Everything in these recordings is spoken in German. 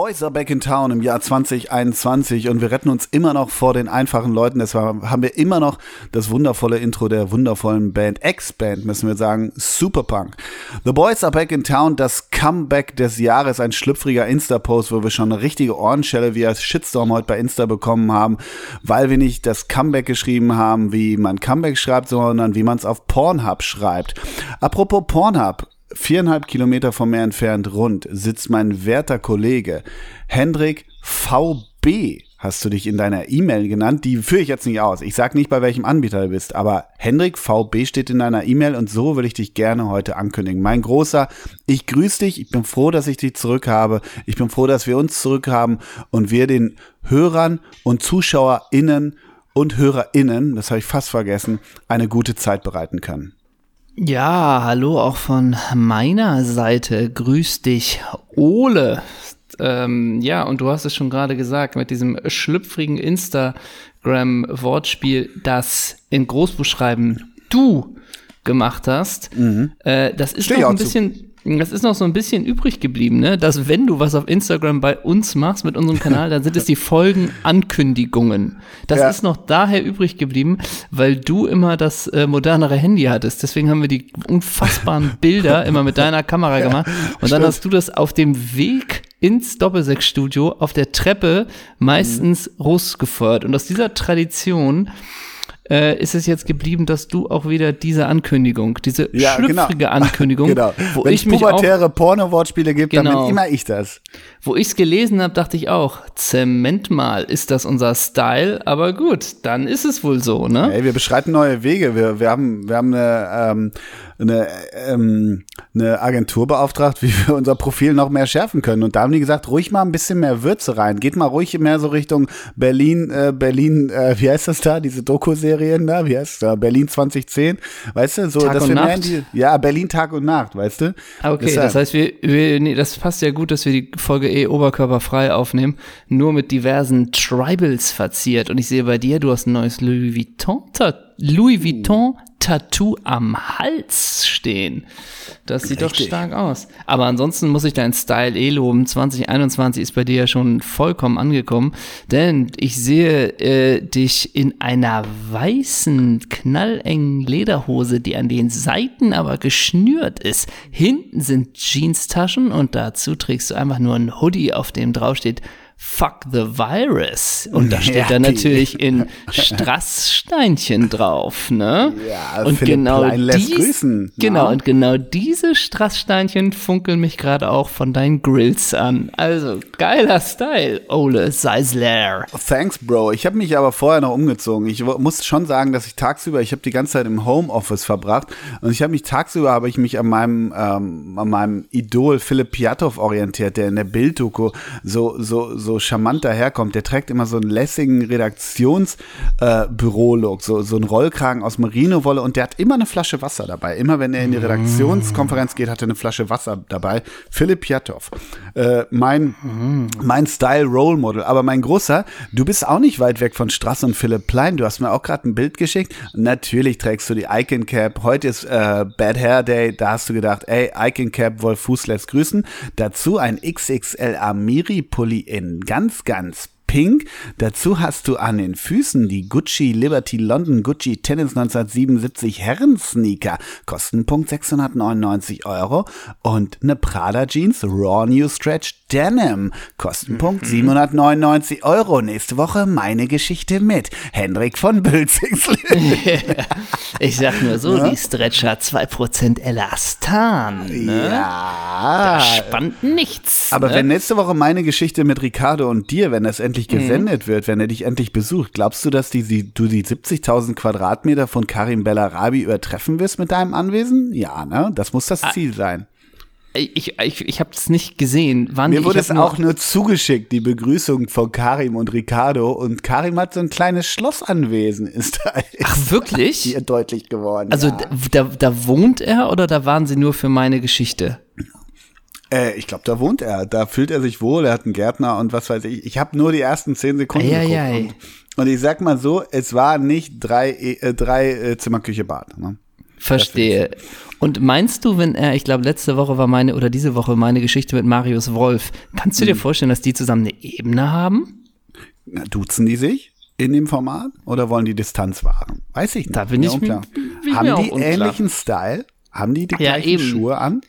Boys are back in town im Jahr 2021 und wir retten uns immer noch vor den einfachen Leuten. Deshalb haben wir immer noch das wundervolle Intro der wundervollen Band, X-Band müssen wir sagen, Superpunk. The Boys are back in town, das Comeback des Jahres, ein schlüpfriger Insta-Post, wo wir schon eine richtige Ohrenschelle wie als Shitstorm heute bei Insta bekommen haben, weil wir nicht das Comeback geschrieben haben, wie man Comeback schreibt, sondern wie man es auf Pornhub schreibt. Apropos Pornhub, viereinhalb Kilometer von mir entfernt rund sitzt mein werter Kollege Hendrik VB. Hast du dich in deiner E-Mail genannt? Die führe ich jetzt nicht aus. Ich sag nicht, bei welchem Anbieter du bist, aber Hendrik VB steht in deiner E-Mail und so will ich dich gerne heute ankündigen. Mein Großer, ich grüße dich. Ich bin froh, dass ich dich zurück habe. Ich bin froh, dass wir uns zurück haben und wir den Hörern und ZuschauerInnen und HörerInnen, das habe ich fast vergessen, eine gute Zeit bereiten können. Ja, hallo auch von meiner Seite. Grüß dich, Ole. Ähm, ja, und du hast es schon gerade gesagt, mit diesem schlüpfrigen Instagram-Wortspiel, das in Großbuchschreiben du gemacht hast. Mhm. Äh, das ist Steh noch ein bisschen, zu. Das ist noch so ein bisschen übrig geblieben, ne? Dass wenn du was auf Instagram bei uns machst mit unserem Kanal, dann sind es die Folgenankündigungen. Das ja. ist noch daher übrig geblieben, weil du immer das äh, modernere Handy hattest. Deswegen haben wir die unfassbaren Bilder immer mit deiner Kamera gemacht. Und dann hast du das auf dem Weg ins Doppelsechsstudio auf der Treppe meistens mhm. rausgefeuert. Und aus dieser Tradition äh, ist es jetzt geblieben, dass du auch wieder diese Ankündigung, diese ja, genau. schlüpfrige genau. Ankündigung, genau. wo Wenn ich mich pubertäre Porno-Wortspiele gibt, genau. dann bin immer ich das. Wo ich es gelesen habe, dachte ich auch, Zement mal, ist das unser Style? Aber gut, dann ist es wohl so, ne? Hey, wir beschreiten neue Wege. Wir, wir haben, wir haben eine, ähm, eine, ähm, eine Agentur beauftragt, wie wir unser Profil noch mehr schärfen können. Und da haben die gesagt, ruhig mal ein bisschen mehr Würze rein. Geht mal ruhig mehr so Richtung Berlin, äh, Berlin, äh, wie heißt das da? Diese Doku-Serien da? Wie heißt das da? Berlin 2010. Weißt du? So, Tag dass und wir Nacht? Die, ja, Berlin Tag und Nacht, weißt du? Ah, okay, Deshalb. das heißt, wir, wir nee, das passt ja gut, dass wir die Folge eh oberkörperfrei aufnehmen, nur mit diversen Tribals verziert. Und ich sehe bei dir, du hast ein neues Louis Vuitton, Louis Vuitton Tattoo am Hals stehen. Das sieht Richtig. doch stark aus. Aber ansonsten muss ich deinen Style eh loben. 2021 ist bei dir ja schon vollkommen angekommen, denn ich sehe äh, dich in einer weißen, knallengen Lederhose, die an den Seiten aber geschnürt ist. Hinten sind Jeanstaschen und dazu trägst du einfach nur ein Hoodie, auf dem draufsteht Fuck the Virus. Und da steht ja, dann natürlich in Strasssteinchen drauf, ne? Ja, und Philipp genau Klein lässt dies, grüßen. Genau, ja. und genau diese Strasssteinchen funkeln mich gerade auch von deinen Grills an. Also, geiler Style, Ole Seisler. Thanks, Bro. Ich habe mich aber vorher noch umgezogen. Ich muss schon sagen, dass ich tagsüber, ich habe die ganze Zeit im Homeoffice verbracht und ich habe mich tagsüber, habe ich mich an meinem, ähm, an meinem Idol Philipp Piatow orientiert, der in der Bilddoku so, so, so so charmant daherkommt. Der trägt immer so einen lässigen Redaktionsbüro-Look, äh, so, so einen Rollkragen aus Merino-Wolle und der hat immer eine Flasche Wasser dabei. Immer wenn er in die Redaktionskonferenz geht, hat er eine Flasche Wasser dabei. Philipp Piatow. Äh, mein, mein Style-Role-Model. Aber mein Großer, du bist auch nicht weit weg von Strass und Philipp Plein. Du hast mir auch gerade ein Bild geschickt. Natürlich trägst du die Icon Cap. Heute ist äh, Bad Hair Day. Da hast du gedacht, ey, Icon Cap, Wolf Fuß lässt grüßen. Dazu ein XXL Amiri Pulli in ganz, ganz pink. Dazu hast du an den Füßen die Gucci Liberty London Gucci Tennis 1977 Herren-Sneaker. Kostenpunkt 699 Euro. Und eine Prada Jeans Raw New Stretch Denim. Kostenpunkt 799 mhm. Euro. Nächste Woche meine Geschichte mit Hendrik von Bülzingslöwen. ich sag nur so, ja? die Stretcher 2% Elastan. Ne? Ja. Da spannt nichts. Aber ne? wenn nächste Woche meine Geschichte mit Ricardo und dir, wenn das endlich endlich mhm. gesendet mhm. wird, wenn er dich endlich besucht, glaubst du, dass die, die du die 70.000 Quadratmeter von Karim Bellarabi übertreffen wirst mit deinem Anwesen? Ja, ne? Das muss das ah. Ziel sein. Ich, ich, ich habe es nicht gesehen. Wann, Mir wurde es auch nur zugeschickt, die Begrüßung von Karim und Ricardo. Und Karim hat so ein kleines Schlossanwesen, ist da. Ach, wirklich? Hier deutlich geworden. Also ja. da, da wohnt er oder da waren sie nur für meine Geschichte? Äh, ich glaube, da wohnt er. Da fühlt er sich wohl. Er hat einen Gärtner und was weiß ich. Ich habe nur die ersten zehn Sekunden ei, geguckt. Ei, und, und, ich sag mal so, es war nicht drei, äh, drei äh, Zimmer, Küche, Bad. Ne? Verstehe. Und meinst du, wenn er, ich glaube, letzte Woche war meine, oder diese Woche meine Geschichte mit Marius Wolf, kannst du dir Mhm. vorstellen, dass die zusammen eine Ebene haben? Na, duzen die sich in dem Format oder wollen die Distanz wahren? Weiß ich nicht. Da bin ich unklar. bin ich Haben die unklar. ähnlichen Style? Haben die die Ja, gleichen eben. Schuhe an?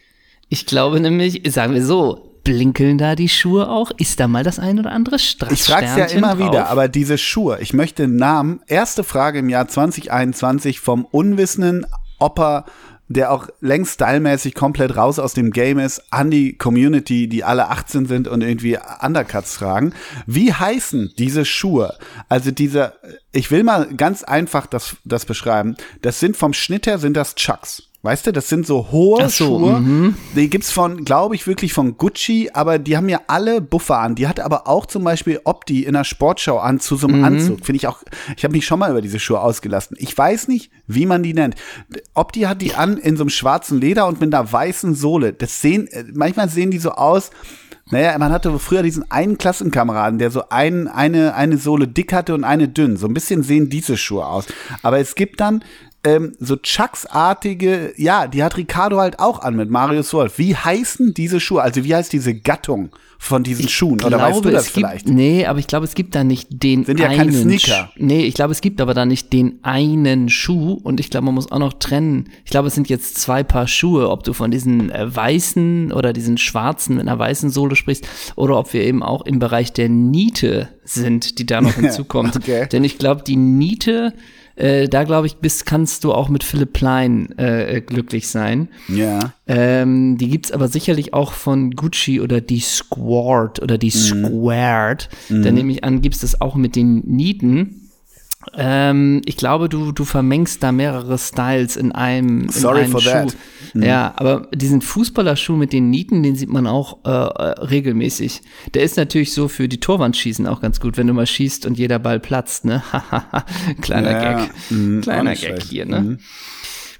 Ich glaube nämlich, sagen wir so, blinkeln da die Schuhe auch? Ist da mal das ein oder andere Strass Ich frage es ja immer wieder, aber diese Schuhe, ich möchte einen Namen. Erste Frage im Jahr 2021 vom unwissenden Opa, der auch längst stylmäßig komplett raus aus dem Game ist, an die Community, die alle 18 sind und irgendwie Undercuts tragen. Wie heißen diese Schuhe? Also diese, ich will mal ganz einfach das, das beschreiben. Das sind vom Schnitt her sind das Chucks. Weißt du, das sind so hohe so, Schuhe. Die gibt's von, glaube ich, wirklich von Gucci, aber die haben ja alle Buffer an. Die hat aber auch zum Beispiel Opti in der Sportschau an zu so einem Anzug. Finde ich auch, ich habe mich schon mal über diese Schuhe ausgelassen. Ich weiß nicht, wie man die nennt. Opti hat die an in so einem schwarzen Leder und mit einer weißen Sohle. Das sehen, äh, manchmal sehen die so aus, naja, man hatte früher diesen einen Klassenkameraden, der so ein, eine, eine Sohle dick hatte und eine dünn. So ein bisschen sehen diese Schuhe aus. Aber es gibt dann ähm, so Chucks-artige, ja, die hat Ricardo halt auch an mit Marius Wolf. Wie heißen diese Schuhe? Also wie heißt diese Gattung von diesen Schuhen? Oder weißt du das gibt, vielleicht? Nee, aber ich glaube, es gibt da nicht den Sind ja einen keine Sneaker. Sch- Nee, ich glaube, es gibt aber da nicht den einen Schuh und ich glaube, man muss auch noch trennen. Ich glaube, es sind jetzt zwei Paar Schuhe, ob du von diesen äh, weißen oder diesen schwarzen mit einer weißen Sohle sprichst oder ob wir eben auch im Bereich der Niete sind, die da noch hinzukommt. Okay. Denn ich glaube, die Niete äh, da glaube ich, bist, kannst du auch mit Philipp Plein äh, glücklich sein. Ja. Ähm, die gibt's aber sicherlich auch von Gucci oder die Squared oder Mhm. die Squared. Da nehme ich an, gibt's das auch mit den Nieten. Ähm, ich glaube, du, du vermengst da mehrere Styles in einem, in Sorry einem for Schuh. that. Mhm. Ja, aber diesen Fußballerschuh mit den Nieten, den sieht man auch äh, äh, regelmäßig. Der ist natürlich so für die Torwandschießen auch ganz gut, wenn du mal schießt und jeder Ball platzt, ne? Kleiner Ja, Gag. mhm, auch Kleiner Gag schlecht. hier, ne?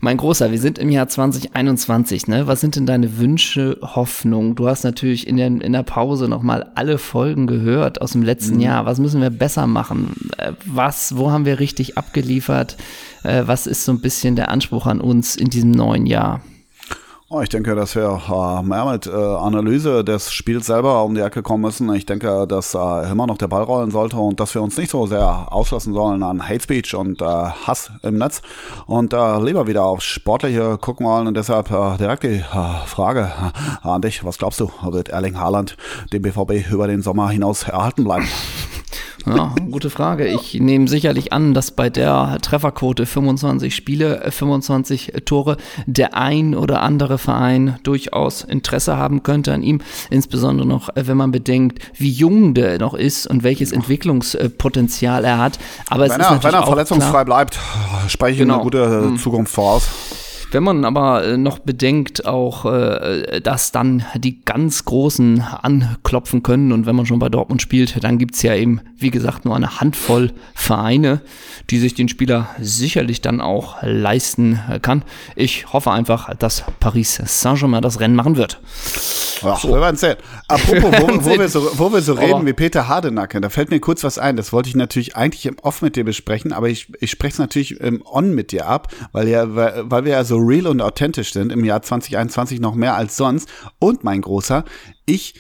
Mein Großer, wir sind im Jahr 2021, ne? Was sind denn deine Wünsche, Hoffnungen? Du hast natürlich in der, in der Pause nochmal alle Folgen gehört aus dem letzten Mhm. Jahr. Was müssen wir besser machen? Äh, Was, wo haben wir richtig abgeliefert? Äh, Was ist so ein bisschen der Anspruch an uns in diesem neuen Jahr? Oh, ich denke, dass wir äh, mehr mit äh, Analyse des Spiels selber um die Ecke kommen müssen. Ich denke, dass äh, immer noch der Ball rollen sollte und dass wir uns nicht so sehr auslassen sollen an Hate Speech und äh, Hass im Netz und äh, lieber wieder aufs Sportliche gucken wollen. Und deshalb direkt die Frage an dich. Was glaubst du, wird Erling Haaland dem BVB über den Sommer hinaus erhalten bleiben? Ja, gute Frage. Ich nehme sicherlich an, dass bei der Trefferquote 25 Spiele, äh, 25 Tore der ein oder andere Verein durchaus Interesse haben könnte an ihm. Insbesondere noch, äh, wenn man bedenkt, wie jung der noch ist und welches Entwicklungspotenzial er hat. Aber es Wenn ist er, natürlich wenn er verletzungsfrei klar, bleibt, spreche ich Genau. eine gute Zukunft voraus. Wenn man aber äh, noch bedenkt, auch, äh, dass dann die ganz Großen anklopfen können und wenn man schon bei Dortmund spielt, dann gibt's ja eben, wie gesagt, nur eine Handvoll Vereine, die sich den Spieler sicherlich dann auch leisten äh, kann. Ich hoffe einfach, dass Paris Saint-Germain das Rennen machen wird. Ach, wir werden sehen. Apropos, wo, wo, wir so, wo wir so Aber- reden wie Peter Hardenacke, da fällt mir kurz was ein. Das wollte ich natürlich eigentlich im Off mit dir besprechen, aber ich, ich spreche es natürlich im On mit dir ab, weil, ja, weil weil wir ja so real und authentisch sind im Jahr 2021 noch mehr als sonst. Und mein Großer, ich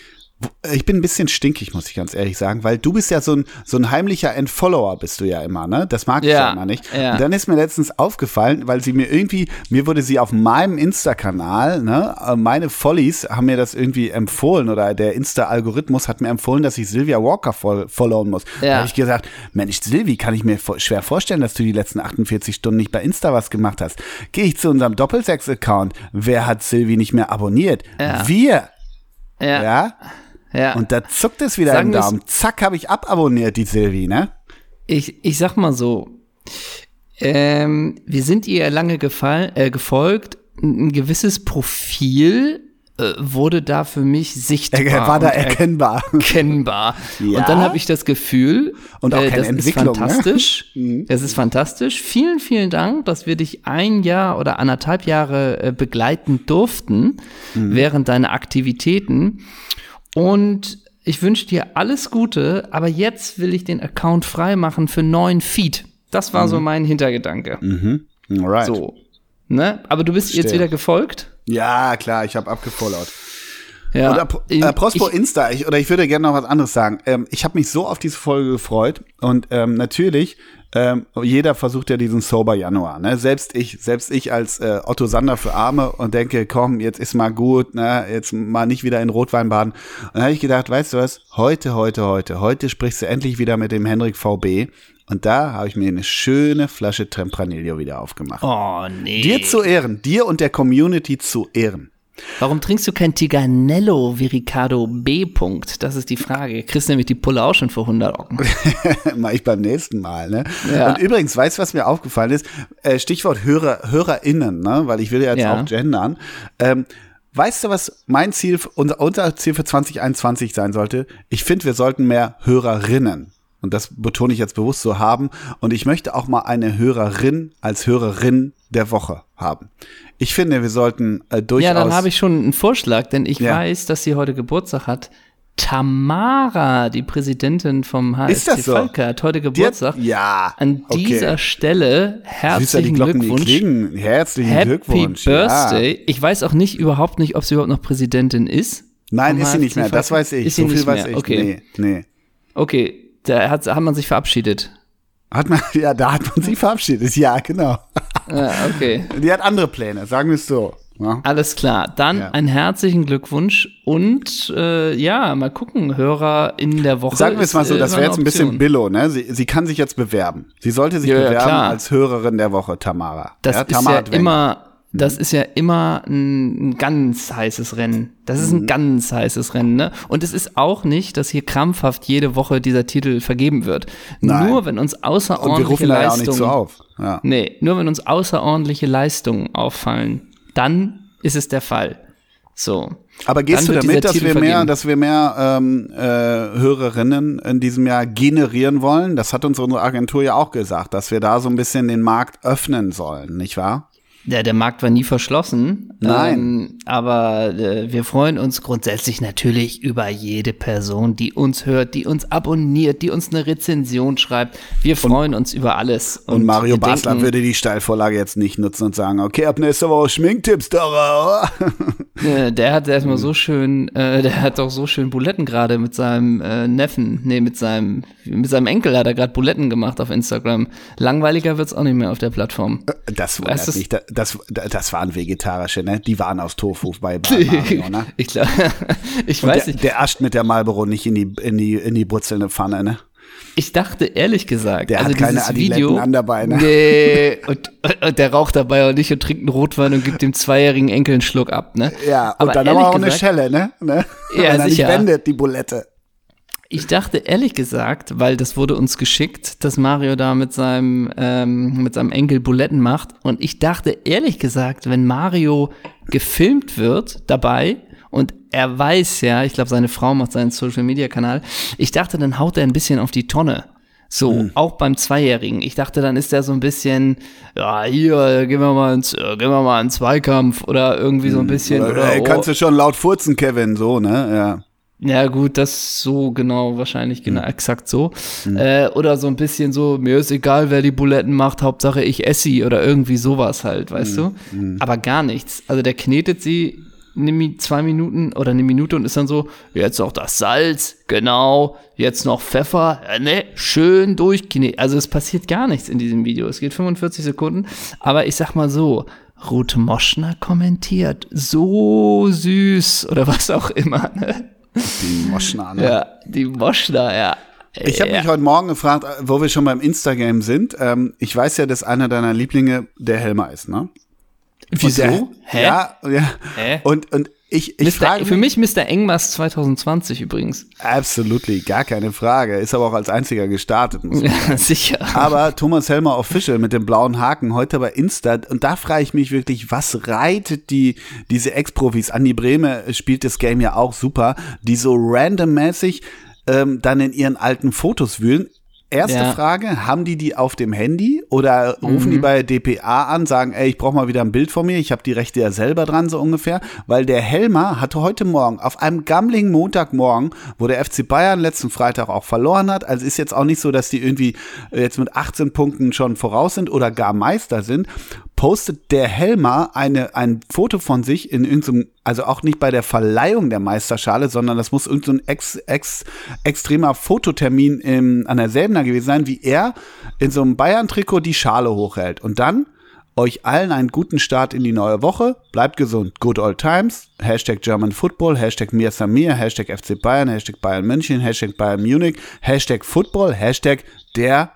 ich bin ein bisschen stinkig, muss ich ganz ehrlich sagen, weil du bist ja so ein, so ein heimlicher Entfollower bist du ja immer, ne? Das mag ich ja, Ja, immer nicht. ja. Und dann ist mir letztens aufgefallen, weil sie mir irgendwie, mir wurde sie auf meinem Insta-Kanal, ne, äh, meine Follies haben mir das irgendwie empfohlen oder der Insta-Algorithmus hat mir empfohlen, dass ich Sylvia Walker fol followen muss. Da Ja. habe ich gesagt, Mensch, Sylvie, kann ich mir schwer vorstellen, dass du die letzten 48 Stunden nicht bei Insta was gemacht hast. Gehe ich zu unserem Doppelsex-Account. Wer hat Sylvie nicht mehr abonniert? Wir. Ja, Ja. Und da zuckt es wieder Sagen im Daumen. Zack, habe ich ababonniert, die Sylvie, ne? ich, ich sag mal so, ähm, wir sind ihr lange gefall, äh, gefolgt. Ein gewisses Profil äh, wurde da für mich sichtbar. Er war da erkennbar. erkennbar. Ja? Und dann habe ich das Gefühl, Und auch äh, das ist ne? fantastisch. Das ist fantastisch. Vielen, vielen Dank, dass wir dich ein Jahr oder anderthalb Jahre äh, begleiten durften Mhm. während deiner Aktivitäten. Und ich wünsche dir alles Gute, aber jetzt will ich den Account freimachen für neuen Feed. Das war Mhm. so mein Hintergedanke. Alright. So. Ne? Aber du bist jetzt Stimmt. wieder gefolgt? Ja, klar, ich habe abgefollowt. Ja. Und äh, Prospo Insta, ich, oder ich würde gerne noch was anderes sagen. Ähm, ich habe mich so auf diese Folge gefreut und ähm, natürlich, ähm, jeder versucht ja diesen Sober Januar. Ne? Selbst ich, selbst ich als äh, Otto Sander für Arme und denke, komm, jetzt ist mal gut, ne? jetzt mal nicht wieder in Rotwein baden. Und dann habe ich gedacht, weißt du was, heute, heute, heute, heute sprichst du endlich wieder mit dem Henrik VB. Und da habe ich mir eine schöne Flasche Tempranillo wieder aufgemacht. Oh, nee. Dir zu Ehren, dir und der Community zu Ehren. Warum trinkst du kein Tiganello Viricado B. -Punkt? Das ist die Frage. Kriegst nämlich die Pulle auch schon für 100 Ocken. Mach ich beim nächsten Mal, ne? Ja. Und übrigens, weißt du, was mir aufgefallen ist? Äh, Stichwort Hörer, HörerInnen, ne? Weil ich will ja jetzt Ja. auch gendern. Ähm, weißt du, was mein Ziel, unser, unser Ziel für 2021 sein sollte? Ich finde, wir sollten mehr Hörerinnen. Und das betone ich jetzt bewusst so haben. Und ich möchte auch mal eine Hörerin als Hörerin der Woche haben. Ich finde, wir sollten äh, durchaus. Ja, dann habe ich schon einen Vorschlag, denn ich Ja. weiß, dass sie heute Geburtstag hat. Tamara, die Präsidentin vom HSC so? Falke, hat heute Die hat- Geburtstag. Ja. An okay. dieser Stelle ja, herzlichen die Glückwunsch. Herzlichen Happy Glückwunsch. Birthday. Ja. Ich weiß auch nicht, überhaupt nicht, ob sie überhaupt noch Präsidentin ist. Nein, ist sie nicht mehr. Das weiß ich. Ist so viel weiß mehr. ich. Okay. Nee, nee. Okay, da hat, hat man sich verabschiedet. Hat man, ja, da hat man sie verabschiedet. Ja, genau. Ja, okay. Die hat andere Pläne, sagen wir es so. Ja. Alles klar. Dann Ja. einen herzlichen Glückwunsch und äh, ja, mal gucken, Hörer in der Woche. Sagen wir es mal so, das wäre jetzt ein bisschen. Billo, ne? Sie, sie kann sich jetzt bewerben. Sie sollte sich Ja, bewerben als Hörerin der Woche, Tamara. Das ist Tamara ja immer, das ist ja immer ein, ein ganz heißes Rennen. Das Mhm. ist ein ganz heißes Rennen, ne? Und es ist auch nicht, dass hier krampfhaft jede Woche dieser Titel vergeben wird. Nein. Nur wenn uns Und wir außerordentliche rufen da ja auch nicht Leistungen, so auf. Ja. nee, nur wenn uns außerordentliche Leistungen auffallen, dann ist es der Fall. So. Aber gehst du damit, dass Titel wir mehr, dass wir mehr ähm, äh, Hörerinnen in diesem Jahr generieren wollen? Das hat uns unsere Agentur ja auch gesagt, dass wir da so ein bisschen den Markt öffnen sollen, nicht wahr? Ja, der Markt war nie verschlossen. Nein. Ähm, aber äh, wir freuen uns grundsätzlich natürlich über jede Person, die uns hört, die uns abonniert, die uns eine Rezension schreibt. Wir freuen uns über alles. Und, Mario wir Basler denken, würde die Steilvorlage jetzt nicht nutzen und sagen, okay, ab nächste Woche Schminktipps, Dora. äh, der hat erstmal so schön, äh, der hat doch so schön Buletten gerade mit seinem äh, Neffen, nee, mit seinem, mit seinem Enkel hat er gerade Buletten gemacht auf Instagram. Langweiliger wird's auch nicht mehr auf der Plattform. Das Weißt wundert du's? mich. Das, das, das waren vegetarische, ne? Die waren aus Tofu bei, bei Mario, ne? ich glaube, ich Und weiß der, nicht. der ascht mit der Marlboro nicht in die, in die, in die brutzelnde Pfanne, ne? Ich dachte ehrlich gesagt, Der also hat keine Adiletten Video, an der Beine. Nee, und, und der raucht dabei auch nicht und trinkt einen Rotwein und gibt dem zweijährigen Enkel einen Schluck ab, ne? Ja, und aber dann aber auch eine gesagt, Schelle, ne? ne? Ja, Wenn er nicht sicher. wendet, die Bulette. Ich dachte ehrlich gesagt, weil das wurde uns geschickt, dass Mario da mit seinem, ähm, mit seinem Enkel Buletten macht. Und ich dachte ehrlich gesagt, wenn Mario gefilmt wird dabei und er weiß ja, ich glaube, seine Frau macht seinen Social Media Kanal, ich dachte, dann haut er ein bisschen auf die Tonne. So, Hm. auch beim Zweijährigen. Ich dachte, dann ist er so ein bisschen, ja, hier, gehen wir mal ins, äh, gehen wir mal in Zweikampf oder irgendwie so ein bisschen. Oder, Oder, ey, oh, kannst du schon laut furzen, Kevin, so, ne? Ja. Ja, gut, das so genau, wahrscheinlich genau, Hm. exakt so. Äh, oder so ein bisschen so, mir ist egal, wer die Buletten macht, Hauptsache ich esse sie oder irgendwie sowas halt, weißt Hm. du? Aber gar nichts. Also der knetet sie Mi- zwei Minuten oder eine Minute und ist dann so, jetzt noch das Salz, genau, jetzt noch Pfeffer, ja, ne, schön durchknetet. Also es passiert gar nichts in diesem Video. Es geht 45 Sekunden, aber ich sag mal so, Ruth Moschner kommentiert, so süß oder was auch immer, ne? Die Moschner, ne? Ja, die Moschner, ja. Ich habe ja. mich heute Morgen gefragt, wo wir schon beim Instagram sind. Ähm, ich weiß ja, dass einer deiner Lieblinge der Helmer ist, ne? Wieso? Der, Hä? Ja, ja. Hä? Und, und ich, ich Mr. frage Für mich Mr. Engmas 2020 übrigens. Absolutely, gar keine Frage. Ist aber auch als einziger gestartet. Muss man Ja, sicher. Aber Thomas Helmer Official mit dem blauen Haken heute bei Insta und da frage ich mich wirklich, was reitet die diese Ex-Profis? Andi Brehme spielt das Game ja auch super, die so randommäßig ähm, dann in ihren alten Fotos wühlen. Erste Ja. Frage, haben die die auf dem Handy oder rufen die bei DPA an, sagen, ey, ich brauche mal wieder ein Bild von mir, ich habe die Rechte ja selber dran, so ungefähr, weil der Helmer hatte heute Morgen, auf einem gammligen Montagmorgen, wo der FC Bayern letzten Freitag auch verloren hat, also ist jetzt auch nicht so, dass die irgendwie äh, jetzt mit 18 Punkten schon voraus sind oder gar Meister sind, postet der Helmer eine, ein Foto von sich in irgendeinem, also auch nicht bei der Verleihung der Meisterschale, sondern das muss irgendein ex, ex, extremer Fototermin im, an der Selbener gewesen sein, wie er in so einem Bayern-Trikot die Schale hochhält. Und dann euch allen einen guten Start in die neue Woche. Bleibt gesund. Good old times. Hashtag German Football. Hashtag Mir Samir. Hashtag FC Bayern. Hashtag Bayern München. Hashtag Bayern Munich. Hashtag Football. Hashtag der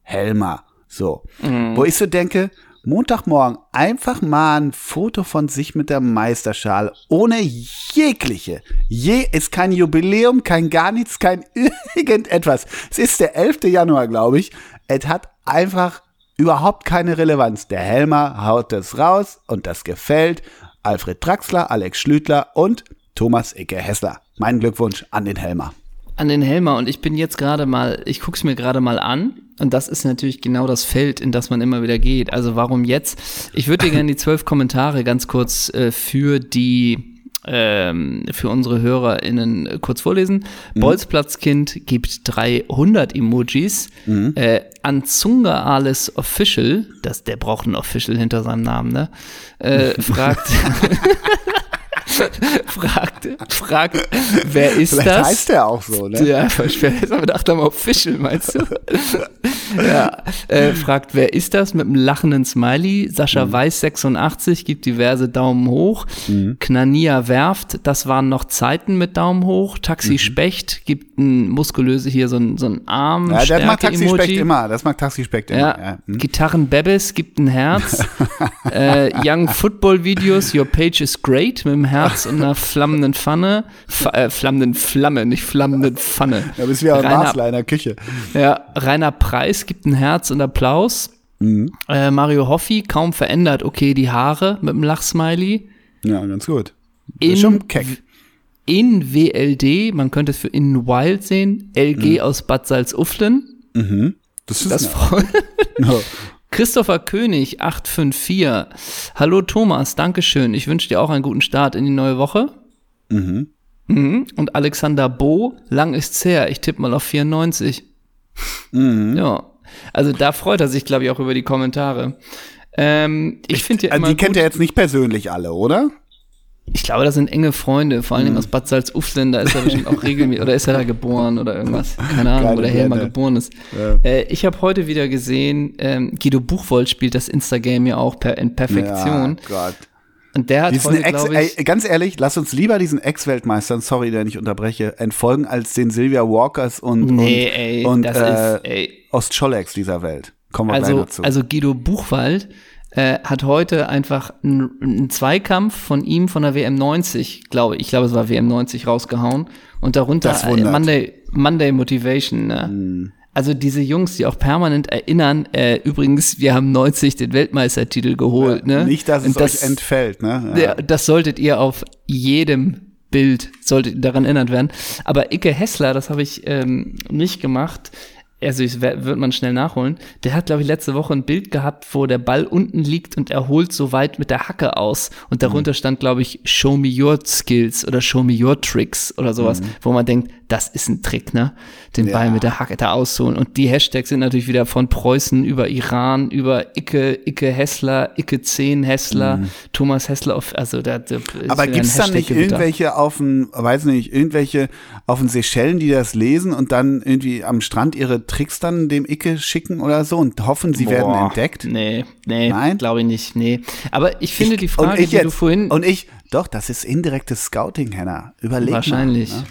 Helmer. So. Mhm. Wo ich so denke, Montagmorgen einfach mal ein Foto von sich mit der Meisterschale, ohne jegliche. Je ist kein Jubiläum, kein gar nichts, kein irgendetwas. Es ist der 11. Januar, glaube ich. Es hat einfach überhaupt keine Relevanz. Der Helmer haut es raus und das gefällt Alfred Draxler, Alex Schlütler und Thomas Icke Hessler. Mein Glückwunsch an den Helmer. An den Helmer und ich bin jetzt gerade mal, ich gucke es mir gerade mal an und das ist natürlich genau das Feld, in das man immer wieder geht. Also warum jetzt? Ich würde dir gerne die zwölf Kommentare ganz kurz äh, für die ähm, für unsere HörerInnen kurz vorlesen. Mhm. Bolzplatzkind gibt 300 Emojis. Mhm. Äh, Anzunga Alles Official, das, der braucht ein Official hinter seinem Namen, ne? Äh, fragt. fragt, fragt, wer ist Vielleicht das? Vielleicht heißt der auch so, ne? Ja, ich habe gedacht, am Official, meinst du? ja, äh, fragt, wer ist das? Mit einem lachenden Smiley. Sascha mhm. Weiß 86 gibt diverse Daumen hoch. Mhm. Knania werft, das waren noch Zeiten mit Daumen hoch. Taxi mhm. Specht gibt ein muskulöse hier so ein, so ein Arm. Ja, das mag Taxi Specht immer. Das mag Taxi Specht immer. Ja. ja. Mhm. Gitarren Bebes gibt ein Herz. äh, Young Football Videos, your page is great mit einem Herz und einer flammenden Pfanne. F äh, flammenden Flamme, nicht flammenden Pfanne. Ja, bist wie ein in der Küche. Ja, Rainer Preis gibt ein Herz und Applaus. Mhm. Äh, Mario Hoffi, kaum verändert, okay, die Haare mit dem Lachsmiley. Ja, ganz gut. In, schon keck. in WLD, man könnte es für In Wild sehen, LG mhm. aus Bad Salzuflen. Mhm. Das ist das freut. Christopher König 854. Hallo Thomas, Dankeschön. Ich wünsche dir auch einen guten Start in die neue Woche. Mhm. Mhm. Und Alexander Bo, lang ist's her. Ich tippe mal auf 94. Mhm. Ja. Also da freut er sich, glaube ich, auch über die Kommentare. Ähm, ich finde ja also. Die kennt er jetzt nicht persönlich alle, oder? Ich glaube, das sind enge Freunde, vor allen Dingen mhm. aus Bad Salzuflen, da ist er bestimmt auch regelmäßig, oder ist er da geboren oder irgendwas, keine Ahnung, wo der Helmer geboren ist. Ja. Äh, ich habe heute wieder gesehen, ähm, Guido Buchwold spielt das Instagame ja auch per, in Perfektion. Ja, Gott. Und der hat diesen heute, Ex, ich, ey, ganz ehrlich, lass uns lieber diesen Ex-Weltmeistern, sorry, der ich unterbreche, entfolgen, als den Sylvia Walkers und, nee, und, ey, und äh, Ostschollex dieser Welt. Kommen wir also, gleich dazu. Also Guido Buchwald äh, hat heute einfach einen Zweikampf von ihm von der WM 90, glaube ich, ich glaube es war WM 90 rausgehauen und darunter äh, Monday, Monday Motivation. Ne? Mm. Also diese Jungs, die auch permanent erinnern, äh, übrigens, wir haben 90 den Weltmeistertitel geholt. Ja, ne? Nicht, dass es das, euch entfällt. Ne? Ja. Das solltet ihr auf jedem Bild, solltet daran erinnert werden. Aber Icke Hessler, das habe ich ähm, nicht gemacht, also das wird man schnell nachholen. Der hat, glaube ich, letzte Woche ein Bild gehabt, wo der Ball unten liegt und er holt so weit mit der Hacke aus. Und darunter mhm. stand, glaube ich, Show me your skills oder Show me your tricks oder sowas, mhm. wo man denkt, das ist ein Trick, ne? Den ja. Ball mit der Hacke da ausholen. Und die Hashtags sind natürlich wieder von Preußen über Iran, über Icke, Icke Hessler, Icke 10 Hessler, mhm. Thomas Hessler auf, also da, da Aber gibt's da nicht irgendwelche auf dem, weiß nicht, irgendwelche auf den Seychellen, die das lesen und dann irgendwie am Strand ihre Tricks dann dem Icke schicken oder so und hoffen, sie Boah, werden entdeckt? Nee, nee, glaube ich nicht, nee. Aber ich finde ich, die Frage, die jetzt, du vorhin. Und ich, doch, das ist indirektes Scouting, Henna. Überleg Wahrscheinlich. Mal, ne?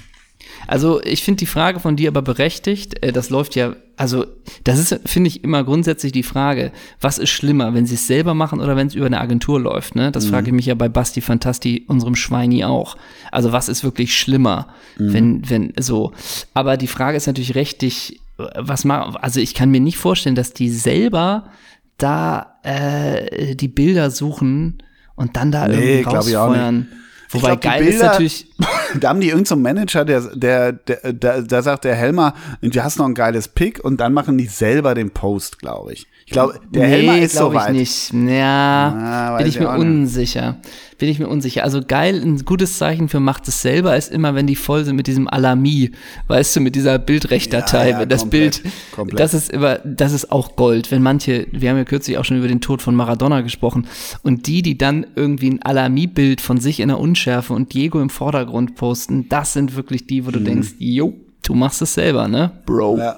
Also ich finde die Frage von dir aber berechtigt. Äh, das läuft ja, also das ist, finde ich, immer grundsätzlich die Frage, was ist schlimmer, wenn sie es selber machen oder wenn es über eine Agentur läuft? Ne? Das mhm. frage ich mich ja bei Basti Fantasti, unserem Schweini auch. Also was ist wirklich schlimmer, mhm. wenn, wenn so. Aber die Frage ist natürlich rechtlich, was mal, also ich kann mir nicht vorstellen, dass die selber da äh, die Bilder suchen und dann da nee, irgendwie rausfeuern. Wobei glaub, geil ist natürlich. da haben die irgendeinen so Manager, der, der, der, der, da sagt der Helmer, du hast noch ein geiles Pick und dann machen die selber den Post, glaube ich. Ich glaube, der nee, Helmer ist glaub soweit. ich nicht. Ja, Ah, bin ich mir unsicher. Bin ich mir unsicher. Also geil, ein gutes Zeichen für macht es selber ist immer, wenn die voll sind mit diesem Alarmie, weißt du, mit dieser Bildrechtdatei, Ja, ja, das komplett, Bild, komplett. das ist immer, das ist auch Gold. Wenn manche, wir haben ja kürzlich auch schon über den Tod von Maradona gesprochen und die, die dann irgendwie ein Alarmie-Bild von sich in der Unschärfe und Diego im Vordergrund posten, das sind wirklich die, wo du denkst, jo, du machst es selber, ne, Bro. Ja.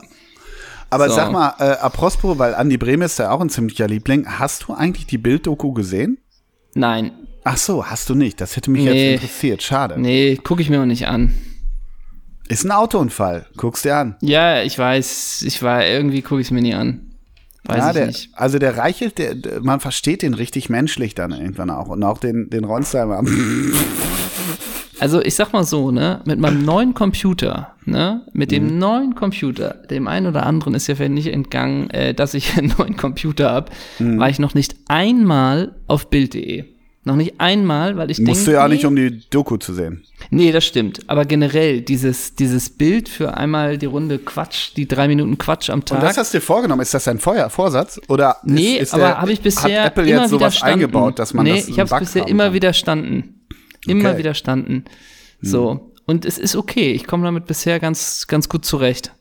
Aber So. sag mal, äh, apropos, weil Andi Brehme ist ja auch ein ziemlicher Liebling. Hast du eigentlich die Bilddoku gesehen? Nein, Ach so, hast du nicht. Das hätte mich Nee. jetzt interessiert. Schade. nee, gucke ich mir auch nicht an. Ist ein Autounfall. Guck's dir an. Ja, ich weiß, ich war, irgendwie gucke ich es mir nie an. Weiß ja, ich der, nicht. Also der Reichelt, der, der, man versteht den richtig menschlich dann irgendwann auch. Und auch den, den Ronsheimer. Also ich sag mal so, ne, mit meinem neuen Computer, ne, mit Mhm. dem neuen Computer, dem einen oder anderen ist ja vielleicht nicht entgangen, äh, dass ich einen neuen Computer hab, Mhm. war ich noch nicht einmal auf Bild.de. Noch nicht einmal, weil ich. Musst du ja nee, nicht, um die Doku zu sehen. Nee, das stimmt. Aber generell, dieses, dieses Bild für einmal die Runde Quatsch, die drei Minuten Quatsch am Tag. Und das hast du dir vorgenommen. Ist das ein Feuer, Vorsatz? Oder Nee, ist, ist aber habe ich bisher hat Apple immer jetzt sowas eingebaut, dass man nee, das ich habe bisher immer kann? widerstanden. Immer Okay. widerstanden. So. Und es ist okay. Ich komme damit bisher ganz, ganz gut zurecht.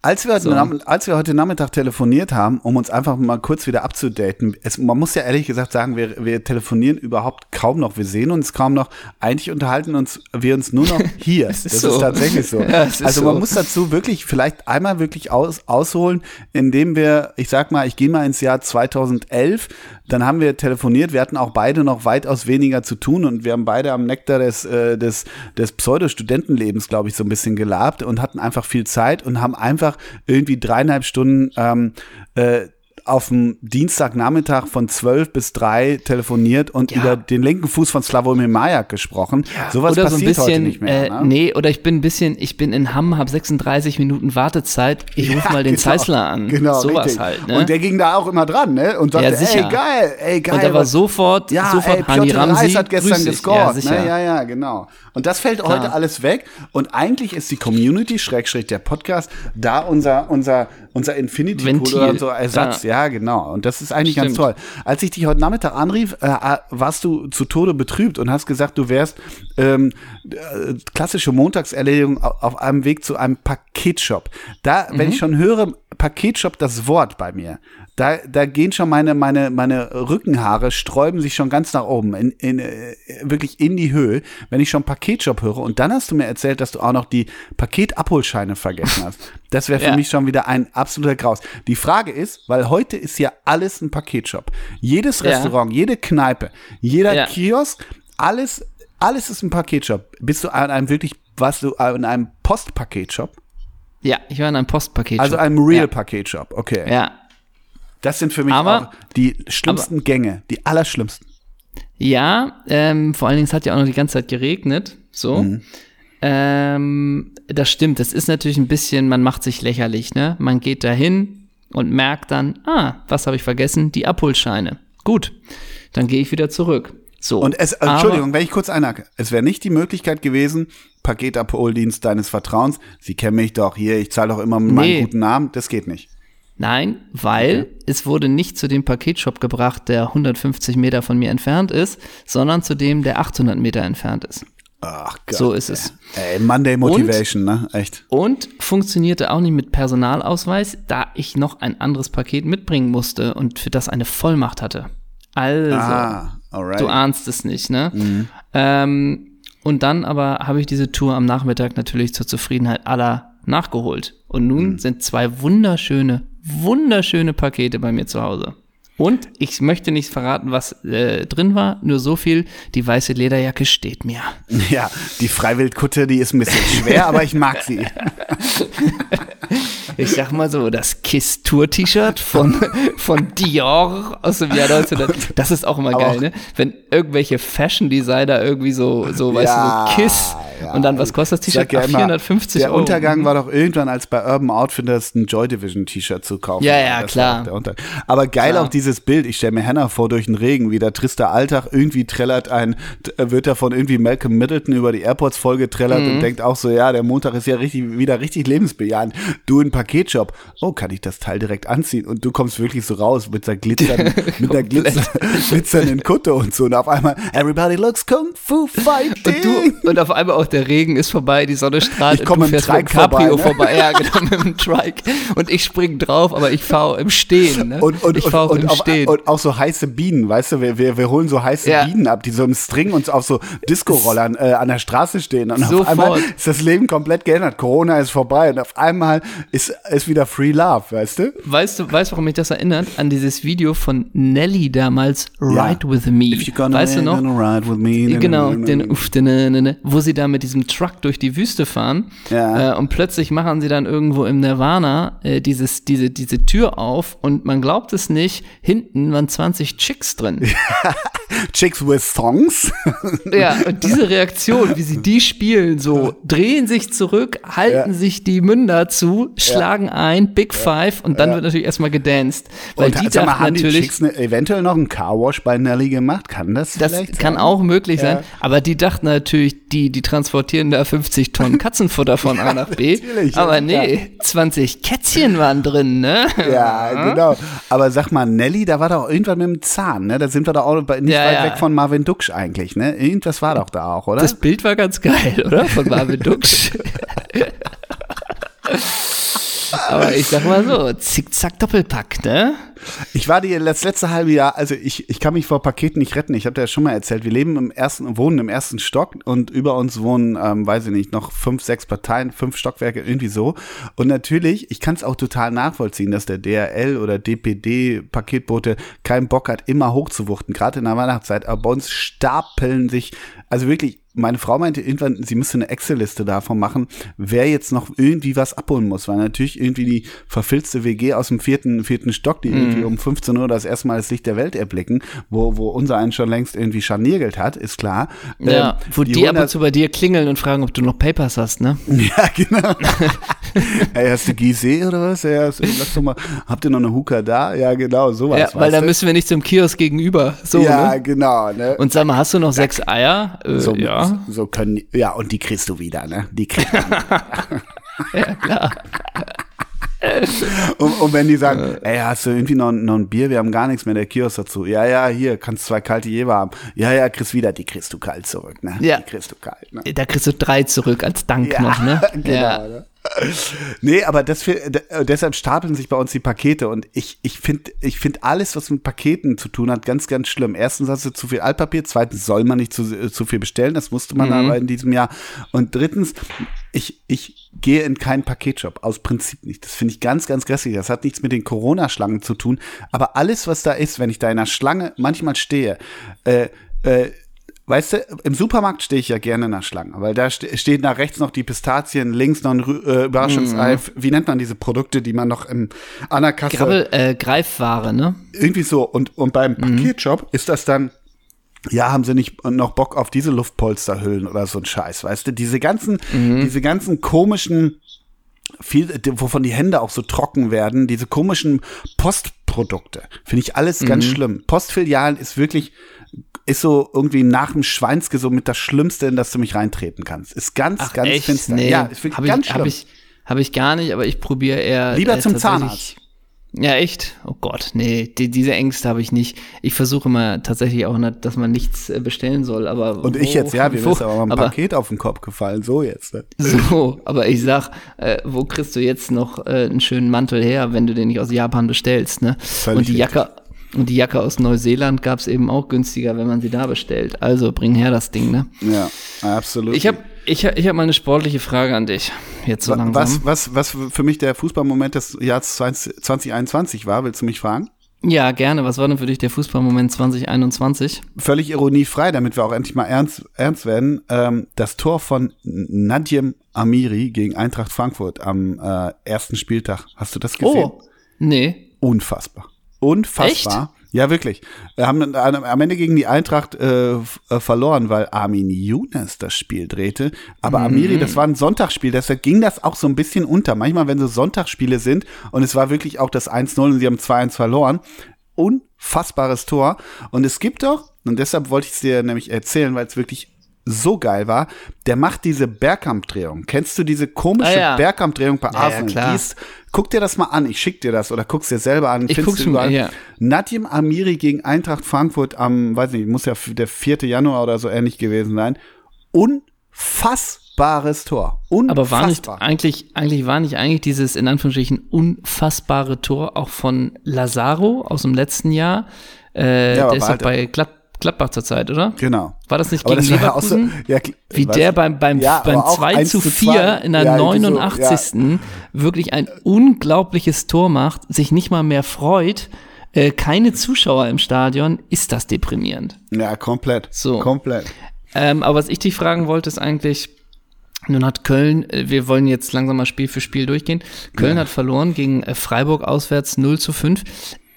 Als wir, heute So. Nam- als wir heute Nachmittag telefoniert haben, um uns einfach mal kurz wieder abzudaten, man muss ja ehrlich gesagt sagen, wir, wir telefonieren überhaupt kaum noch, wir sehen uns kaum noch, eigentlich unterhalten uns wir uns nur noch hier. das ist, so. tatsächlich so. Ja, ist also man so. muss dazu wirklich vielleicht einmal wirklich aus, ausholen, indem wir, ich sag mal, ich gehe mal ins Jahr 2011, dann haben wir telefoniert, wir hatten auch beide noch weitaus weniger zu tun und wir haben beide am Nektar des, äh, des, des Pseudo-Studentenlebens, glaube ich, so ein bisschen gelabt und hatten einfach viel Zeit und haben einfach irgendwie dreieinhalb Stunden ähm, äh, auf dem Dienstagnachmittag von 12 bis 3 telefoniert und Ja. über den linken Fuß von Slavomir Majak gesprochen. Sowas oder so ein passiert heute bisschen, nicht mehr. äh, ne? nee, oder ich bin ein bisschen, ich bin in Hamm, habe 36 Minuten Wartezeit, ich rufe Ja, mal den genau. Zeissler an. Genau, Sowas richtig. halt, ne? Und der ging da auch immer dran, ne? Und sagte, Ja, sicher. ey, geil, ey, geil. Und der war sofort, ja, sofort ey, Hani Piotr Ramsi, hat gestern gescored. Ja, ne? ja, ja, genau. Und das fällt heute alles weg. Und eigentlich ist die Community, Schrägstrich der Podcast, da unser, unser, unser Infinity Pool Ventil. oder so Ersatz. Ja. genau. Und das ist eigentlich ganz Stimmt. toll. Als ich dich heute Nachmittag anrief, äh, äh, warst du zu Tode betrübt und hast gesagt, du wärst ähm, äh, klassische Montagserledigung au- auf einem Weg zu einem Paketshop. Da, wenn ich schon höre, Paketshop, das Wort bei mir, da, da gehen schon meine, meine, meine Rückenhaare, sträuben sich schon ganz nach oben, in, in, äh, wirklich in die Höhe, wenn ich schon Paketshop höre. Und dann hast du mir erzählt, dass du auch noch die Paketabholscheine vergessen hast. Das wäre für Ja. mich schon wieder ein absoluter Graus. Die Frage ist, weil heute ist ja alles ein Paketshop. Jedes Ja. Restaurant, jede Kneipe, jeder Ja. Kiosk, alles, alles ist ein Paketshop. Bist du an einem wirklich, warst du in einem Postpaketshop? Ja, ich war in einem Postpaket. Also einem Real-Paketshop, okay. ja. Das sind für mich Aber- auch die schlimmsten Gänge, die allerschlimmsten. Ja, ähm, vor allen Dingen, es hat ja auch noch die ganze Zeit geregnet. So. Mhm. Ähm, das stimmt. Das ist natürlich ein bisschen, man macht sich lächerlich, ne? Man geht dahin und merkt dann, ah, was habe ich vergessen? Die Abholscheine. Gut, dann gehe ich wieder zurück. So. Und es, aber- Entschuldigung, wenn ich kurz einhacke. Es wäre nicht die Möglichkeit gewesen, Paketabholdienst deines Vertrauens, Sie kennen mich doch hier, ich zahle doch immer mit Nee. meinem guten Namen, das geht nicht. Nein, weil es wurde nicht zu dem Paketshop gebracht, der 150 Meter von mir entfernt ist, sondern zu dem, der 800 Meter entfernt ist. Ach Gott. So ist es. Ey, Monday Motivation, ne? Echt. Und funktionierte auch nicht mit Personalausweis, da ich noch ein anderes Paket mitbringen musste und für das eine Vollmacht hatte. Also, Ah, du ahnst es nicht, ne? Ähm, und dann aber habe ich diese Tour am Nachmittag natürlich zur Zufriedenheit aller nachgeholt. Und nun sind zwei wunderschöne, wunderschöne Pakete bei mir zu Hause. Und ich möchte nicht verraten, was äh, drin war, nur so viel, die weiße Lederjacke steht mir. Ja, die Freiwildkutte, die ist ein bisschen schwer, aber ich mag sie. ich sag mal so, das Kiss Tour T-Shirt von, von Dior aus dem Jahr 1900. Das ist auch immer Aber geil, auch- ne? Wenn irgendwelche Fashion Designer irgendwie so, so, weißt Ja, du, so Kiss. ja. Und dann, was kostet das T-Shirt? ja Ah, immer, 450 Der Euro. Untergang war doch irgendwann, als bei Urban Outfitters ein Joy Division T-Shirt zu kaufen. Ja, ja, Das klar. der Aber geil Klar. auch dieses Bild. Ich stelle mir Hannah vor durch den Regen, wie der trister Alltag irgendwie trällert ein, äh, wird da von irgendwie Malcolm Middleton über die Airports vollgetrellert Mhm. und denkt auch so, ja, der Montag ist ja richtig, wieder richtig lebensbejahend. Du in Paketshop, oh, kann ich das Teil direkt anziehen? Und du kommst wirklich so raus mit der glitzernden, mit der glitzer, glitzernden Kutte und so. Und auf einmal, everybody looks Kung Fu Fighting. Und, du, und auf einmal auch der Regen ist vorbei, die Sonne strahlt Ich und komm du im fährst mit dem Trike vorbei, ne? vorbei. Ja, genau, mit dem Trike. Und ich spring drauf, aber ich fahre im Stehen. Ne? Und, und, ich fahre im auf, Stehen. und auch so heiße Bienen, weißt du, wir, wir, wir holen so heiße Ja. Bienen ab, die so im String und auf so Disco-Rollern äh, an der Straße stehen. Und auf Sofort. einmal ist das Leben komplett geändert. Corona ist vorbei und auf einmal ist, ist wieder Free Love, weißt du? Weißt du, weißt, warum mich das erinnert? An dieses Video von Nelly damals, Ride With Me. If you're gonna Weißt du noch? ride with me. Genau, den, uff, den, wo sie da mit diesem Truck durch die Wüste fahren Ja. äh, und plötzlich machen sie dann irgendwo im Nirvana äh, dieses, diese, diese Tür auf und man glaubt es nicht, hinten waren 20 Chicks drin. Chicks with Songs. Ja, und diese Reaktion, wie sie die spielen, so drehen sich zurück, halten Ja. sich die Münder zu, schlagen ein, Big Five und dann wird natürlich erstmal gedanced. Weil Und die sag mal, haben die natürlich, Chicks ne, eventuell noch einen Carwash bei Nelly gemacht? Kann das das vielleicht kann sein? auch möglich sein, aber die dachten natürlich, die, die transportieren da 50 Tonnen Katzenfutter von A nach B. natürlich, aber nee, 20 Kätzchen waren drin, ne? Ja, genau. Aber sag mal, Nelly, da war doch irgendwann mit dem Zahn, ne? Da sind wir doch auch nicht Ja, weit ja. weg von Marvin Duksch eigentlich, ne? Irgendwas war doch da auch, oder? Das Bild war ganz geil, oder? Von Marvin Duksch. Aber ich sag mal so, zickzack Doppelpack, ne? Ich war die das letzte halbe Jahr, also ich, ich kann mich vor Paketen nicht retten. Ich habe dir ja schon mal erzählt, wir leben im ersten, wohnen im ersten Stock und über uns wohnen, ähm, weiß ich nicht, noch fünf, sechs Parteien, fünf Stockwerke, irgendwie so. Und natürlich, ich kann es auch total nachvollziehen, dass der DRL oder DPD Paketbote keinen Bock hat, immer hochzuwuchten, gerade in der Weihnachtszeit. Aber bei uns stapeln sich, also wirklich, meine Frau meinte irgendwann, sie müsste eine Excel-Liste davon machen, wer jetzt noch irgendwie was abholen muss, weil natürlich irgendwie die verfilzte WG aus dem vierten, vierten Stock, die irgendwie um 15 Uhr das erste Mal das Licht der Welt erblicken, wo, wo unser einen schon längst irgendwie scharniergelt hat, ist klar. Ja, Ähm, wo die, holen ab und zu bei dir klingeln und fragen, ob du noch Papers hast, ne? Ja, genau. Ey, hast du Gizeh oder was? Ja, hast- lass doch mal, habt ihr noch eine Hooker da? Ja, genau, sowas. Ja, weil da müssen wir nicht zum Kiosk gegenüber. So, ja, ne? genau, ne? Und sag mal, hast du noch sechs Eier? Äh, so, ja. So können, ja, und die kriegst du wieder, ne? Die kriegst du ja, klar. Und, und wenn die sagen, ey, hast du irgendwie noch, noch ein Bier? Wir haben gar nichts mehr, der Kiosk dazu. Ja, ja, hier, kannst zwei kalte Jever haben. Ja, ja, kriegst wieder, die kriegst du kalt zurück, ne? Ja. Die kriegst du kalt, ne? Da kriegst du drei zurück als Dank Ja, noch, ne? genau. Ja. Ne? Nee, aber das, deshalb stapeln sich bei uns die Pakete und ich, ich finde ich find alles, was mit Paketen zu tun hat, ganz, ganz schlimm. Erstens hast du zu viel Altpapier, zweitens soll man nicht zu, äh, zu viel bestellen, das musste man aber in diesem Jahr. Und drittens, ich, ich gehe in keinen Paketshop, aus Prinzip nicht. Das finde ich ganz, ganz grässlich. Das hat nichts mit den Corona-Schlangen zu tun, aber alles, was da ist, wenn ich da in einer Schlange manchmal stehe, äh, äh, Weißt du, im Supermarkt stehe ich ja gerne in der Schlange, weil da ste steht nach rechts noch die Pistazien, links noch ein äh, Überraschungsei. Wie nennt man diese Produkte, die man noch im, an der Kasse Grabbel, äh, Greifware, ne? irgendwie so. Und, und beim Paketshop ist das dann, ja, haben sie nicht noch Bock auf diese Luftpolsterhüllen oder so ein Scheiß, weißt du? Diese ganzen, diese ganzen komischen, viel, wovon die Hände auch so trocken werden, diese komischen Postprodukte, finde ich alles ganz schlimm. Postfilialen ist wirklich, ist so irgendwie nach dem Schweinske so mit das Schlimmste, in das du mich reintreten kannst. Ist ganz, ganz Echt? finster. Nee. Ja, ist wirklich hab ganz ich, schlimm. Hab ich, hab ich gar nicht, aber ich probiere eher. Lieber äh, zum Zahnarzt. Ja, echt? Oh Gott, nee, die, diese Ängste habe ich nicht. Ich versuche immer tatsächlich auch nicht, dass man nichts äh, bestellen soll, aber. Und ich wo- jetzt, ja, mir wo- ist aber mal ein aber, Paket auf den Kopf gefallen, so jetzt. Ne? So, aber ich sag, äh, wo kriegst du jetzt noch äh, einen schönen Mantel her, wenn du den nicht aus Japan bestellst, ne? Völlig und die richtig. Jacke, und die Jacke aus Neuseeland gab's eben auch günstiger, wenn man sie da bestellt. Also bring her das Ding, ne? Ja, absolut. Ich habe ich ich hab mal eine sportliche Frage an dich. Jetzt so langsam. Was, was, was für mich der Fußballmoment des Jahres 20, 2021 war, willst du mich fragen? Ja, gerne. Was war denn für dich der Fußballmoment 2021? Völlig ironiefrei, damit wir auch endlich mal ernst, ernst werden. Ähm, das Tor von Nadjem Amiri gegen Eintracht Frankfurt am äh, ersten Spieltag. Hast du das gesehen? Oh, nee. Unfassbar. Unfassbar. Ja, wirklich. Wir haben am Ende gegen die Eintracht äh, äh, verloren, weil Armin Younes das Spiel drehte. Aber mhm. Amiri, das war ein Sonntagsspiel, deshalb ging das auch so ein bisschen unter. Manchmal, wenn so Sonntagsspiele sind und es war wirklich auch das 1-0 und sie haben 2-1 verloren. Unfassbares Tor. Und es gibt doch, und deshalb wollte ich es dir nämlich erzählen, weil es wirklich so geil war, der macht diese Bergkampfdrehung. Kennst du diese komische ah, ja. Bergkampfdrehung bei Arsenal? Ja, ja, ist, guck dir das mal an, ich schick dir das oder guck's dir selber an. Ich guck's mir, ja. Nadjem Amiri gegen Eintracht Frankfurt am, weiß nicht, muss ja der 4. Januar oder so ähnlich gewesen sein. Unfassbares Tor. Unfassbar. Aber war nicht eigentlich, eigentlich war nicht eigentlich dieses in Anführungsstrichen unfassbare Tor auch von Lazaro aus dem letzten Jahr? Äh, ja, der ist halt bei Glatt Gladbach zur Zeit, oder? Genau. War das nicht gegen das Leverkusen? So, ja, Wie der beim, beim, ja, beim 2 zu 4 in der ja, 89. So, wirklich ein unglaubliches Tor macht, sich nicht mal mehr freut, äh, keine Zuschauer im Stadion, ist das deprimierend. Ja, komplett. So. Komplett. Ähm, aber was ich dich fragen wollte, ist eigentlich, nun hat Köln, äh, wir wollen jetzt langsam mal Spiel für Spiel durchgehen. Köln hat verloren gegen äh, Freiburg auswärts 0 zu 5.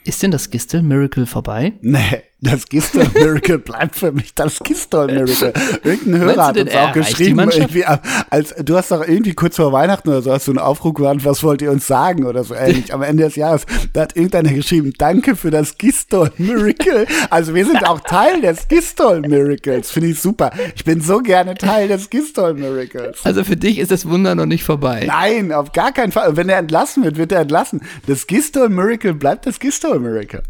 Ist denn das Gistel Miracle vorbei? Nee, das Gistol Miracle bleibt für mich das Gistol Miracle. Irgendein Hörer hat uns auch geschrieben, irgendwie, als, du hast doch irgendwie kurz vor Weihnachten oder so hast du einen Aufruf gewandt, was wollt ihr uns sagen oder so ähnlich am Ende des Jahres. Da hat irgendeiner geschrieben, danke für das Gistol Miracle. Also wir sind auch Teil des Gistol Miracles. Finde ich super. Ich bin so gerne Teil des Gistol Miracles. Also für dich ist das Wunder noch nicht vorbei. Nein, auf gar keinen Fall. Wenn er entlassen wird, wird er entlassen. Das Gistol Miracle bleibt das Gistol Miracle.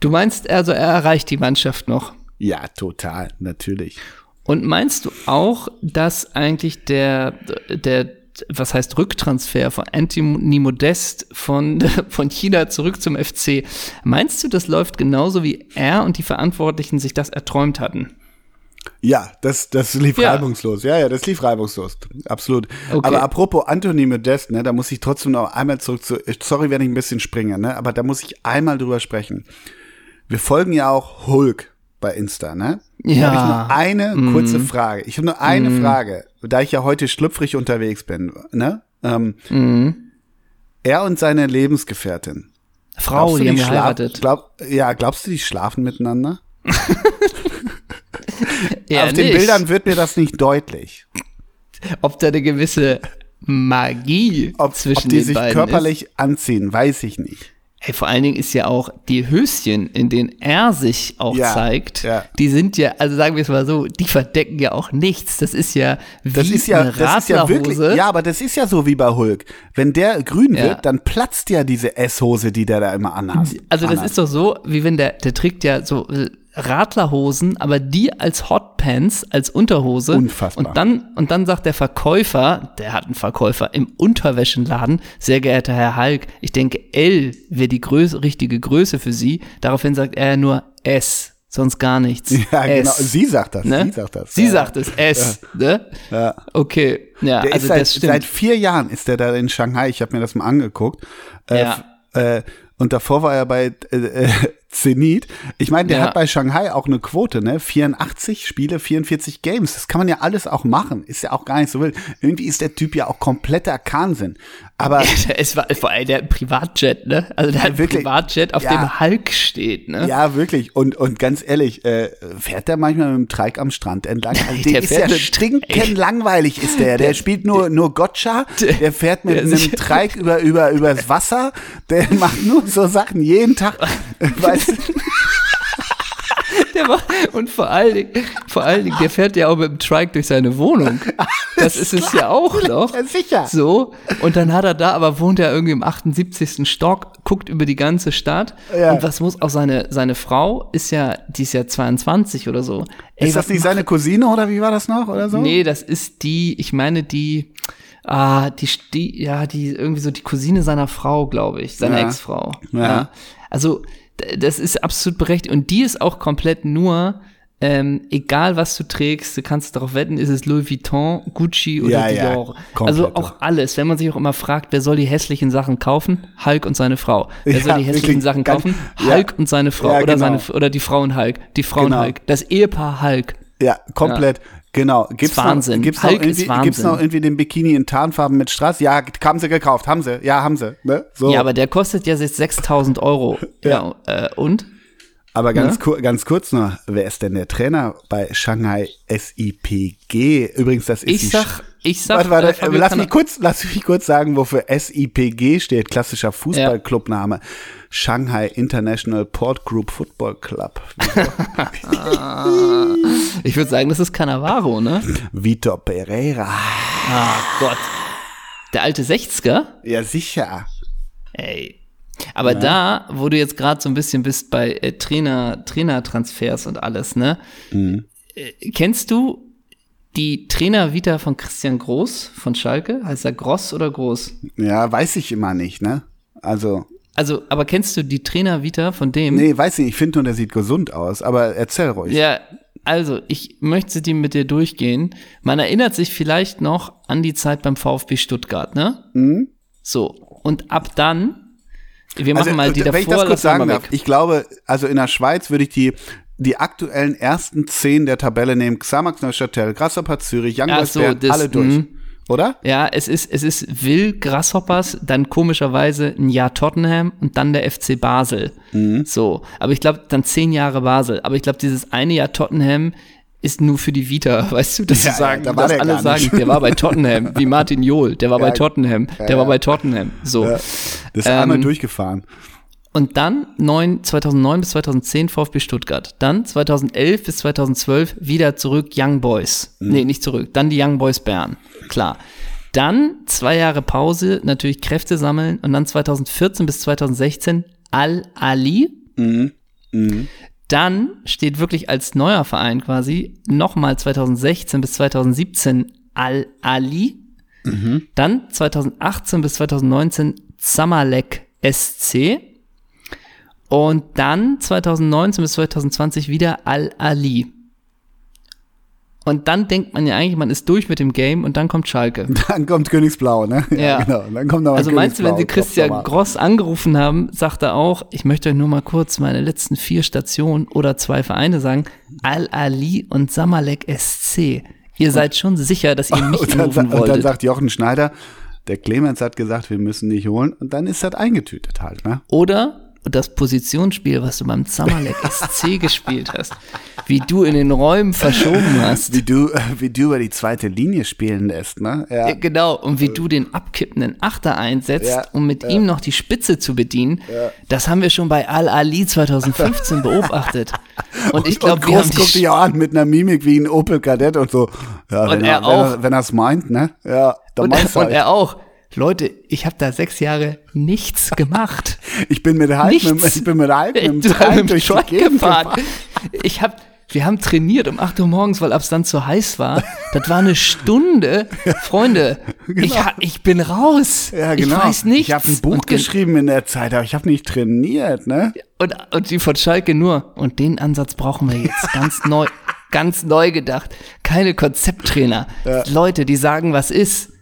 Du meinst also, er erreicht die Mannschaft noch? Ja, total, natürlich. Und meinst du auch, dass eigentlich der, der, was heißt Rücktransfer von Anthony Modest von, von China zurück zum FC, meinst du, das läuft genauso wie er und die Verantwortlichen sich das erträumt hatten? Ja, das, das lief ja. reibungslos. Ja, ja, das lief reibungslos. Absolut. Okay. Aber apropos Anthony Modest, ne, da muss ich trotzdem noch einmal zurück zu, sorry, wenn ich ein bisschen springe, ne, aber da muss ich einmal drüber sprechen. Wir folgen ja auch Hulk bei Insta, ne? Ja. Da habe ich nur eine mm. kurze Frage. Ich habe nur eine mm. Frage, da ich ja heute schlüpfrig unterwegs bin, ne? Ähm, mm. Er und seine Lebensgefährtin. Frau, die haben geheiratet. Glaub, ja, glaubst du, die schlafen miteinander? ja, Auf den Bildern wird mir das nicht deutlich. Ob da eine gewisse Magie ob, zwischen ob die den sich beiden körperlich ist. anziehen, weiß ich nicht. Hey, vor allen Dingen ist ja auch die Höschen, in denen er sich auch Ja, zeigt, ja. die sind ja, also sagen wir es mal so, die verdecken ja auch nichts. Das ist ja wie Das ist ja, eine das ist ja wirklich, ja, aber das ist ja so wie bei Hulk. Wenn der grün Ja. wird, dann platzt ja diese S-Hose, die der da immer anhat. Also das anhat. ist doch so, wie wenn der, der trägt ja so Radlerhosen, aber die als Hotpants, als Unterhose. Unfassbar. Und dann, und dann sagt der Verkäufer, der hat einen Verkäufer im Unterwäschenladen, sehr geehrter Herr Hulk, ich denke L wäre die Größe, richtige Größe für Sie. Daraufhin sagt er nur S, sonst gar nichts. Ja, genau. S. Sie sagt das. Ne? Sie sagt das. Sie ja. sagt es, S, ne? Ja. Okay, ja, Der also seit, das stimmt. seit vier Jahren ist der da in Shanghai. Ich habe mir das mal angeguckt. Äh, Ja. Äh, und davor war er bei äh, äh, Zenit. Ich meine, der Ja. hat bei Shanghai auch eine Quote, ne? 84 Spiele, 44 Games. Das kann man ja alles auch machen. Ist ja auch gar nicht so wild. Irgendwie ist der Typ ja auch kompletter Kahnsinn. Aber es war vor allem der Privatjet, ne? Also der hat ein wirklich. Privatjet, auf Ja. dem Hulk steht, ne? ja, wirklich. Und, und ganz ehrlich, äh, fährt der manchmal mit dem Trike am Strand entlang? Also der, Der ist ja stinkend langweilig, ist der. Der, spielt nur, nur Gotcha. Der fährt mit der einem Trike über, über, übers Wasser. Der macht nur so Sachen jeden Tag. Weißt du? Der war, und vor allen Dingen, vor allen Dingen, der fährt ja auch mit dem Trike durch seine Wohnung. Das ist es ja auch noch. Ja, sicher. So. Und dann hat er da, aber wohnt er irgendwie im 78. Stock, guckt über die ganze Stadt. Ja. Und was muss auch seine, seine Frau ist ja, die ist ja 22 oder so. Ey, Ist das nicht seine Cousine oder wie war das noch oder so? Nee, das ist die, ich meine die, ah, die, die, ja, die, irgendwie so die Cousine seiner Frau, glaube ich, seiner Ja. Ex-Frau. Ja. Also, das ist absolut berechtigt. Und die ist auch komplett nur ähm, egal was du trägst, du kannst darauf wetten, ist es Louis Vuitton, Gucci oder Ja, ja, Dior. komplett. also auch alles. Wenn man sich auch immer fragt, wer soll die hässlichen Sachen kaufen? Hulk und seine Frau. Wer Ja, soll die hässlichen Sachen kaufen? ja. Hulk und seine Frau Ja, oder genau. seine oder die Frauen Hulk, die Frauen Genau. Hulk, das Ehepaar Hulk. Ja, komplett. Genau. Gibt's Wahnsinn. Noch, gibt's, Hulk noch irgendwie, ist Wahnsinn. gibt's noch irgendwie den Bikini in Tarnfarben mit Straß? Ja, haben sie gekauft, haben sie. Ja, haben sie. Ne? So. Ja, aber der kostet ja jetzt 6000 Euro. ja. äh, und? Aber ganz, Ne? kur ganz kurz noch, wer ist denn der Trainer bei Shanghai SIPG? Übrigens, das ist Ich die sag, ich sag, Warte, warte, äh, Fabio lass mich kurz, lass mich kurz sagen, wofür SIPG steht. Klassischer Fußballclubname. Shanghai International Port Group Football Club. ich würde sagen, das ist Cannavaro, ne? Vitor Pereira. Ah Gott. Der alte 60er? Ja, sicher. Ey. Aber da, wo du jetzt gerade so ein bisschen bist bei äh, Trainer, Trainertransfers und alles, ne? Äh, kennst du die Trainer-Vita von Christian Groß von Schalke? Heißt er Gross oder Groß? Ja, weiß ich immer nicht, ne? Also, Also, aber kennst du die Trainer-Vita von dem? nee, weiß nicht. Ich finde nur, der sieht gesund aus. Aber erzähl ruhig. Ja, also ich möchte die mit dir durchgehen. Man erinnert sich vielleicht noch an die Zeit beim VfB Stuttgart, ne? Mhm. So, und ab dann, wir machen mal die äh, wenn ich davor, das kurz sagen darf, ich glaube, also in der Schweiz würde ich die die aktuellen ersten zehn der Tabelle nehmen. Xamax Neuchâtel, Grasshopper Zürich, Young so, das- alle durch. mhm. Oder? Ja, es ist, es ist Will Grasshoppers, dann komischerweise ein Jahr Tottenham und dann der FC Basel. Mhm. So, aber ich glaube, dann zehn Jahre Basel. Aber ich glaube, dieses eine Jahr Tottenham ist nur für die Vita, weißt du, dass Ja, sie sagen, ja, da war dass der alle sagen, der war bei Tottenham, wie Martin Johl, der war bei Ja, Tottenham, der war bei Tottenham. So. Das ist einmal durchgefahren. Und dann neun, 2009 bis 2010 VfB Stuttgart. Dann 2011 bis 2012 wieder zurück Young Boys. Nee, nicht zurück. Dann die Young Boys Bern. Klar. Dann zwei Jahre Pause, natürlich Kräfte sammeln. Und dann 2014 bis 2016 Al-Ali. Dann steht wirklich als neuer Verein quasi nochmal 2016 bis 2017 Al-Ali. Dann 2018 bis 2019 Zamalek SC. Und dann 2019 bis 2020 wieder Al-Ali. Und dann denkt man ja eigentlich, man ist durch mit dem Game und dann kommt Schalke. Dann kommt Königsblau, ne? Ja. genau. Dann kommt Also meinst du, wenn sie Christian Gross angerufen haben, sagt er auch, ich möchte euch nur mal kurz meine letzten vier Stationen oder zwei Vereine sagen, Al-Ali und Samalek SC. Ihr seid schon sicher, dass ihr mich Und dann, sa- anrufen und dann wolltet. sagt Jochen Schneider, der Clemens hat gesagt, wir müssen dich holen. Und dann ist das eingetütet halt, ne? Oder das Positionsspiel, was du beim Zamalek SC gespielt hast, wie du in den Räumen verschoben hast. Wie du, wie du über die zweite Linie spielen lässt, ne? Ja. Ja, Genau, und wie du den abkippenden Achter einsetzt, Ja, um mit ihm noch die Spitze zu bedienen, das haben wir schon bei Al-Ali 2015 beobachtet. Und ich glaube, und wir haben guckt dich auch an mit einer Mimik wie ein Opel Kadett und so. Ja, Und wenn er wenn auch. Er, wenn er es meint, ne? Ja, dann und, meinst du und halt. er auch. Leute, ich habe da sechs Jahre nichts gemacht. Ich bin mit der Halb, mit, Nichts. ich bin mit Halb, mit dem Ich durch die Gegend gefahren. gefahren. Ich hab, wir haben trainiert um 8 Uhr morgens, weil es dann zu heiß war. Das war eine Stunde. Freunde, ich, ha- ich bin raus. Ja, genau. Ich weiß nichts. Ich habe ein Buch und, geschrieben in der Zeit, aber ich habe nicht trainiert, ne? Und, und die von Schalke nur. Und den Ansatz brauchen wir jetzt ganz neu, ganz neu gedacht. Keine Konzepttrainer. Leute, die sagen, was ist.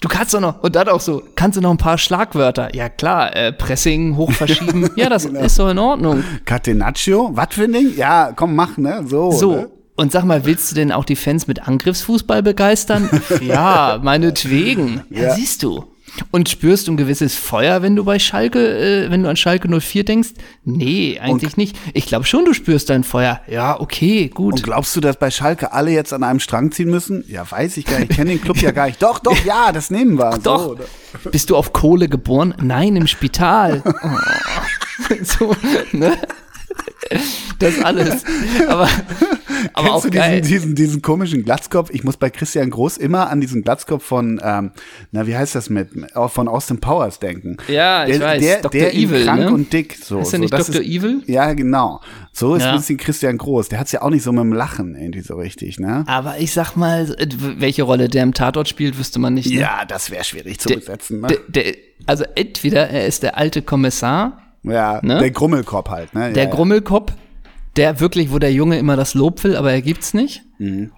Du kannst doch noch, und dann auch so, kannst du noch ein paar Schlagwörter? Ja klar, äh, Pressing, hoch verschieben. ja, das Genau. ist doch in Ordnung. Catenaccio, was für ein Ding? Ja, komm, mach, ne? So. So. Ne? Und sag mal, willst du denn auch die Fans mit Angriffsfußball begeistern? ja, meinetwegen. Ja, Ja. siehst du. Und spürst du ein gewisses Feuer, wenn du bei Schalke, äh, wenn du an Schalke 04 denkst? Nee, eigentlich nicht. Ich glaube schon, du spürst dein Feuer. Ja, okay, gut. Und glaubst du, dass bei Schalke alle jetzt an einem Strang ziehen müssen? Ja, weiß ich gar nicht. Ich kenne den Club ja gar nicht. Doch, doch, ja, das nehmen wir. Doch. So? Bist du auf Kohle geboren? Nein, im Spital. Oh. so, ne? Das alles. Aber, aber Kennst auch du geil. diesen, diesen, diesen komischen Glatzkopf? Ich muss bei Christian Groß immer an diesen Glatzkopf von, ähm, na, wie heißt das mit, auch von Austin Powers denken. Ja, ich der, weiß, Der, Dr. der Evil, krank ne? und dick. So, Ist der so, nicht das Dr. Evil? Ja, genau. So ist Ja. ein bisschen Christian Groß. Der hat's ja auch nicht so mit dem Lachen irgendwie so richtig, ne? Aber ich sag mal, äh, welche Rolle der im Tatort spielt, wüsste man nicht. Ne? Ja, das wäre schwierig zu besetzen, ne? Der, der, also entweder er ist der alte Kommissar, ja, ne? der Grummelkopf halt, ne? der ja, Grummelkopf, der wirklich, wo der Junge immer das Lob will, aber er gibt's nicht. Mhm.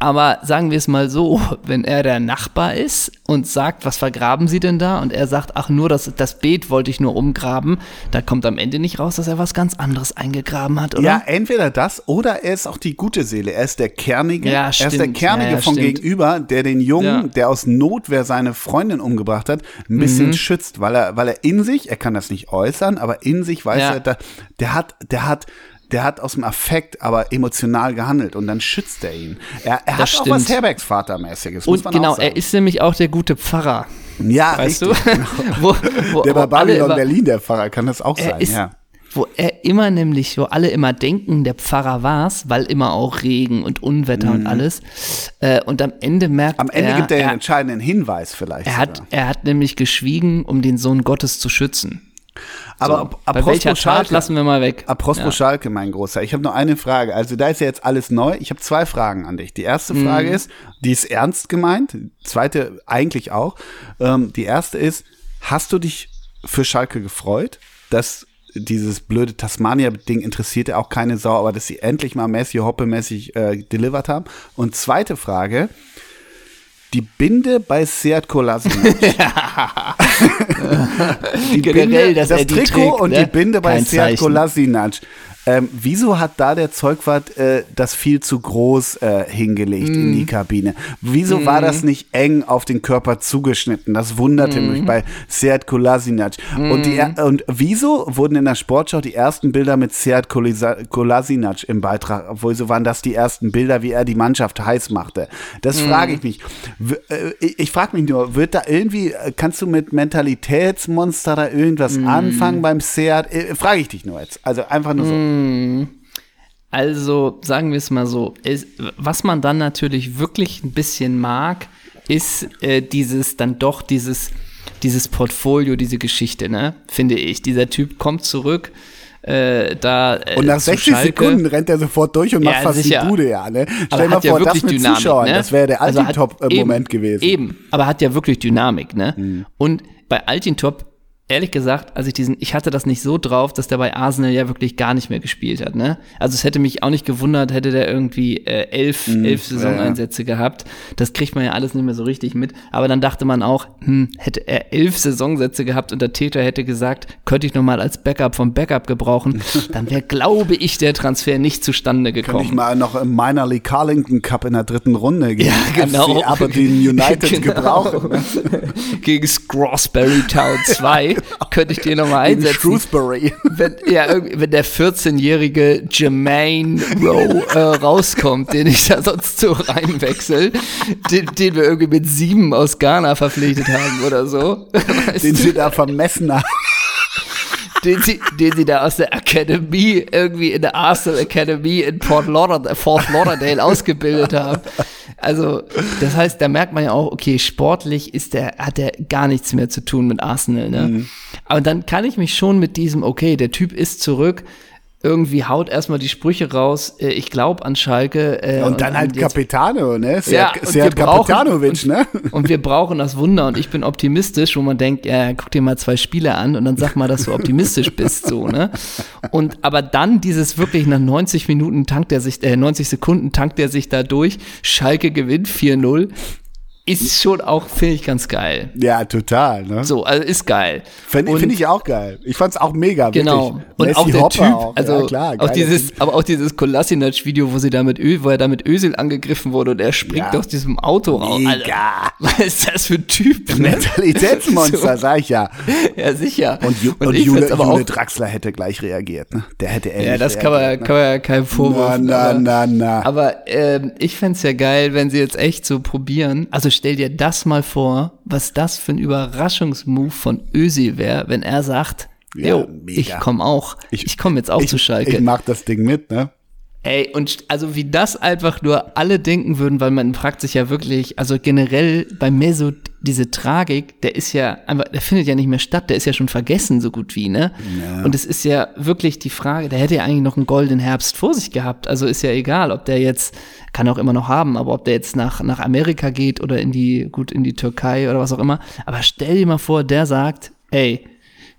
Aber sagen wir es mal so, wenn er der Nachbar ist und sagt, was vergraben Sie denn da? Und er sagt, ach nur, das, das Beet wollte ich nur umgraben, da kommt am Ende nicht raus, dass er was ganz anderes eingegraben hat, oder? Ja, entweder das oder er ist auch die gute Seele. Er ist der Kernige. Ja, er ist der stimmt. Kernige Ja, ja, von stimmt. gegenüber, der den Jungen, Ja. der aus Notwehr seine Freundin umgebracht hat, ein bisschen Mhm. schützt, weil er, weil er in sich, er kann das nicht äußern, aber in sich weiß er, der hat, der hat, der hat aus dem Affekt aber emotional gehandelt und dann schützt er ihn. Er, er hat auch stimmt. was Herbergsvatermäßiges, muss und genau, auch er ist nämlich auch der gute Pfarrer. ja, Weißt richtig. du? wo, wo, Der bei Babylon Berlin, der Pfarrer, kann das auch sein, ist, ja. wo er immer nämlich, wo alle immer denken, der Pfarrer war's, weil immer auch Regen und Unwetter und alles. Äh, und am Ende merkt Mhm. Am Ende er, gibt er er, einen entscheidenden Hinweis vielleicht. er hat, er hat nämlich geschwiegen, um den Sohn Gottes zu schützen. Aber So, ap- bei apropos welcher Tat Schalke- lassen wir mal weg. Apropos Ja. Schalke, mein Großer. Ich habe noch eine Frage. Also da ist ja jetzt alles neu. Ich habe zwei Fragen an dich. Die erste Mhm. Frage ist, die ist ernst gemeint. Zweite eigentlich auch. Ähm, die erste ist, hast du dich für Schalke gefreut, dass dieses blöde Tasmania-Ding interessierte auch keine Sau, aber dass sie endlich mal Messi Hoppe-mäßig äh, delivered haben? Und zweite Frage, die Binde bei Seat Kolasinac. die Generell, dass das Trikot trägt, und ne? die Binde bei Kein Seat. Kolasinac. Ähm, wieso hat da der Zeugwart äh, das viel zu groß äh, hingelegt in Mhm. die Kabine? Wieso war das nicht eng auf den Körper zugeschnitten? Das wunderte Mhm. mich bei Seat Kolasinac. Und, die, und wieso wurden in der Sportschau die ersten Bilder mit Seat Kolasinac im Beitrag, obwohl so waren das die ersten Bilder, wie er die Mannschaft heiß machte? Das Mhm. frage ich mich. Äh, ich frage mich nur, wird da irgendwie, äh, kannst du mit Mentalitätsmonster da irgendwas Mhm. anfangen beim Seat? Äh, frage ich dich nur jetzt. Also einfach nur so. Mhm. Also sagen wir es mal so, ist, was man dann natürlich wirklich ein bisschen mag, ist äh, dieses dann doch dieses dieses Portfolio, diese Geschichte, ne? Finde ich. Dieser Typ kommt zurück, äh, da äh, Und nach zu 60 Schalke. Sekunden rennt er sofort durch und macht Ja, fast sicher. die Bude, ja. Ne? Stell mal hat ja vor, das mit Dynamik, Zuschauern, ne? das wäre der Also Altintop-Moment eben, gewesen. Eben, aber hat ja wirklich Dynamik, ne? Mhm. Und bei Altintop, ehrlich gesagt, als ich diesen, ich hatte das nicht so drauf, dass der bei Arsenal ja wirklich gar nicht mehr gespielt hat, ne? Also es hätte mich auch nicht gewundert, hätte der irgendwie äh, elf, Mhm. elf Saisoneinsätze gehabt. Das kriegt man ja alles nicht mehr so richtig mit. Aber dann dachte man auch, hm, hätte er elf Saisonsätze gehabt und der Täter hätte gesagt, könnte ich noch mal als Backup vom Backup gebrauchen, dann wäre, glaube ich, der Transfer nicht zustande Könnte gekommen. ich mal noch im Minor League Carlington Cup in der dritten Runde gegen Ja, genau. FC Aberdeen United Genau. gebrauchen. Gegen Scrosbury Town 2 könnte ich den nochmal einsetzen. Shrewsbury. Wenn, ja, wenn der 14-jährige Jermaine Rowe äh, rauskommt, den ich da sonst so reinwechsel, den, den wir irgendwie mit sieben aus Ghana verpflichtet haben oder so. Weißt Den du? sie da vermessen haben. Den sie, den sie da aus der Akademie, irgendwie in der Arsenal Academy in Port Lauderdale, Fort Lauderdale ausgebildet haben. Also, das heißt, da merkt man ja auch, okay, sportlich ist der, hat der gar nichts mehr zu tun mit Arsenal, ne? Aber dann kann ich mich schon mit diesem, okay, der Typ ist zurück, irgendwie haut erstmal die Sprüche raus, äh, ich glaube an Schalke. Äh, Und dann halt jetzt- Capitano, ne? Ja, Seat, und Seat wir brauchen- Capitanovic, ne? Und wir brauchen das Wunder und ich bin optimistisch, wo man denkt, ja, guck dir mal zwei Spiele an und dann sag mal, dass du optimistisch bist, so, ne? Und aber dann dieses wirklich nach 90 Minuten tankt er sich, äh, 90 Sekunden tankt er sich da durch, Schalke gewinnt 4-0, ist schon auch, finde ich, ganz geil. Ja, total, ne? So, also ist geil. Finde Und- find ich auch geil. Ich fand's auch mega, Genau. wirklich. Und Messi auch der Hopper Typ, auch. also ja, klar, auch dieses, Typ. aber auch dieses Kolasinac-Video, wo sie da mit Ö, wo er da mit Ösel angegriffen wurde und er springt Ja. aus diesem Auto raus. Mega. was ist das für ein Typ? ne? Mentalitätsmonster, sag ich ja. Ja, sicher. Und, Ju und, ich Jule, aber Jule Draxler hätte gleich reagiert, ne? Der hätte ähnlich ja, das kann man, ne? kann man ja keinem Vorwurf. Na, na, aber, na, na. aber ähm, ich fänd's ja geil, wenn sie jetzt echt so probieren. Also stell dir das mal vor, was das für ein Überraschungsmove von Ösi wäre, wenn er sagt, Ja, jo, mega. ich komme auch. Ich, Ich- komme jetzt auch zu Schalke. Ich mach das Ding mit, ne? Ey, und also wie das einfach nur alle denken würden, weil man fragt sich ja wirklich, also generell bei Mesut, diese Tragik, der ist ja einfach, der findet ja nicht mehr statt, der ist ja schon vergessen, so gut wie, ne? Ja. Und es ist ja wirklich die Frage, der hätte ja eigentlich noch einen goldenen Herbst vor sich gehabt. Also ist ja egal, ob der jetzt, kann er auch immer noch haben, aber ob der jetzt nach, nach Amerika geht oder in die, gut, in die Türkei oder was auch immer. Aber stell dir mal vor, der sagt, ey,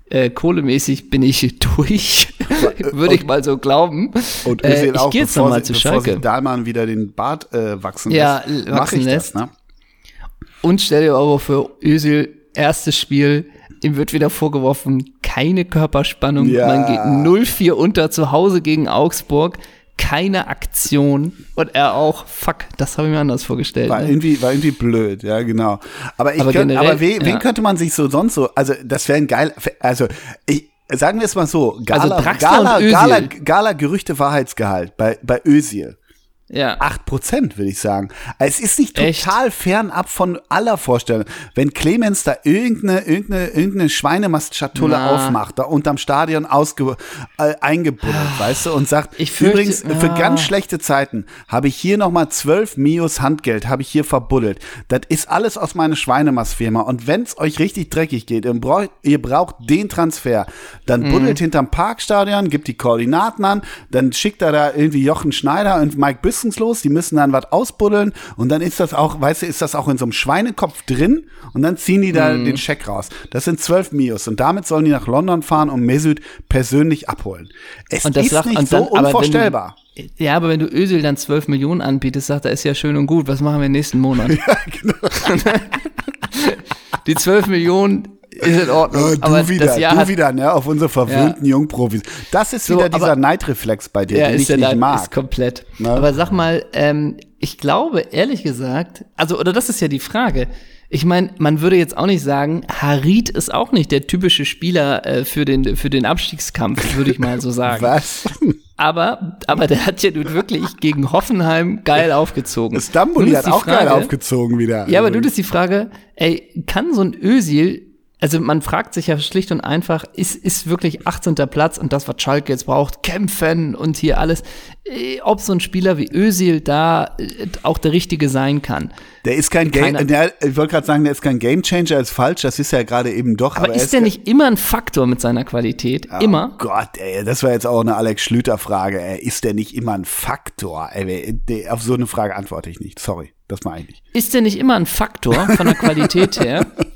äh, kohlemäßig bin ich durch. Würde ich mal so glauben. Und Äh, Özil ich auch, gehe jetzt bevor, nochmal sie, zu bevor Schalke. Dahlmann wieder den Bart äh, wachsen Ja, lässt, wachsen ich lässt. das. Ne? Und stell dir aber vor, Özil, erstes Spiel, ihm wird wieder vorgeworfen, keine Körperspannung, Ja. man geht 0-4 unter zu Hause gegen Augsburg, keine Aktion und er auch, fuck, das habe ich mir anders vorgestellt. War Ne? irgendwie, war irgendwie blöd, ja, genau. Aber ich Aber könnte, generell, aber wen, wen ja. könnte man sich so sonst so, also das wäre ein geil, also ich, sagen wir es mal so, Gala, Also Gala, Özil. Gala, Gala Gerüchte Wahrheitsgehalt bei, bei Özil. Ja. 8%, würde ich sagen. Es ist nicht Echt? total fernab von aller Vorstellung. Wenn Clemens da irgendeine, irgendeine, irgendeine Schweinemastschatulle Na. aufmacht, da unterm Stadion ausge, äh, eingebuddelt, weißt du, und sagt, Ich fürchte, übrigens, für ja. ganz schlechte Zeiten habe ich hier nochmal 12 Mios Handgeld, habe ich hier verbuddelt. Das ist alles aus meiner Schweinemastfirma. Und wenn es euch richtig dreckig geht, ihr braucht, ihr braucht den Transfer, dann Mhm. buddelt hinterm Parkstadion, gibt die Koordinaten an, dann schickt er da irgendwie Jochen Schneider und Mike Büssens los, die müssen dann was ausbuddeln und dann ist das auch, weißt du, ist das auch in so einem Schweinekopf drin und dann ziehen die Mhm. da den Scheck raus. Das sind 12 Mios und damit sollen die nach London fahren und Mesut persönlich abholen. Es Und das ist sagt- nicht so dann- aber wenn du- unvorstellbar. Ja, aber wenn du Ösel dann 12 Millionen anbietest, sagt er, ist ja schön und gut, was machen wir nächsten Monat? Ja, genau. Die 12 Millionen ist in Ordnung, Oh, du aber wieder, das Jahr du wieder, ne, auf unsere verwöhnten Jungprofis. Das ist So, wieder dieser Neidreflex bei dir, ja, den ist ich nicht Leid- mag. ist komplett. Ne? Aber sag mal, ähm, ich glaube, ehrlich gesagt, also, oder das ist ja die Frage. Ich meine, man würde jetzt auch nicht sagen, Harid ist auch nicht der typische Spieler äh, für, den, für den Abstiegskampf, würde ich mal so sagen. Was? Aber, aber der hat ja nun wirklich gegen Hoffenheim geil aufgezogen. Stambuli hat auch geil Frage- aufgezogen wieder. Ja, aber Also, du, das ist die Frage, ey, kann so ein Özil, also man fragt sich ja schlicht und einfach, ist, ist wirklich 18. Platz und das, was Schalke jetzt braucht, kämpfen und hier alles, äh, ob so ein Spieler wie Özil da äh, auch der Richtige sein kann. Der ist kein Game, der, ich wollte gerade sagen, der ist kein Gamechanger, ist falsch, das ist er gerade eben doch. Aber, er ist der nicht immer ein Faktor mit seiner Qualität? Oh immer? Gott, ey, das war jetzt auch eine Alex Schlüter-Frage, ey. Ist der nicht immer ein Faktor? Ey, auf so eine Frage antworte ich nicht. Sorry, das meine ich nicht. Ist der nicht immer ein Faktor von der Qualität her?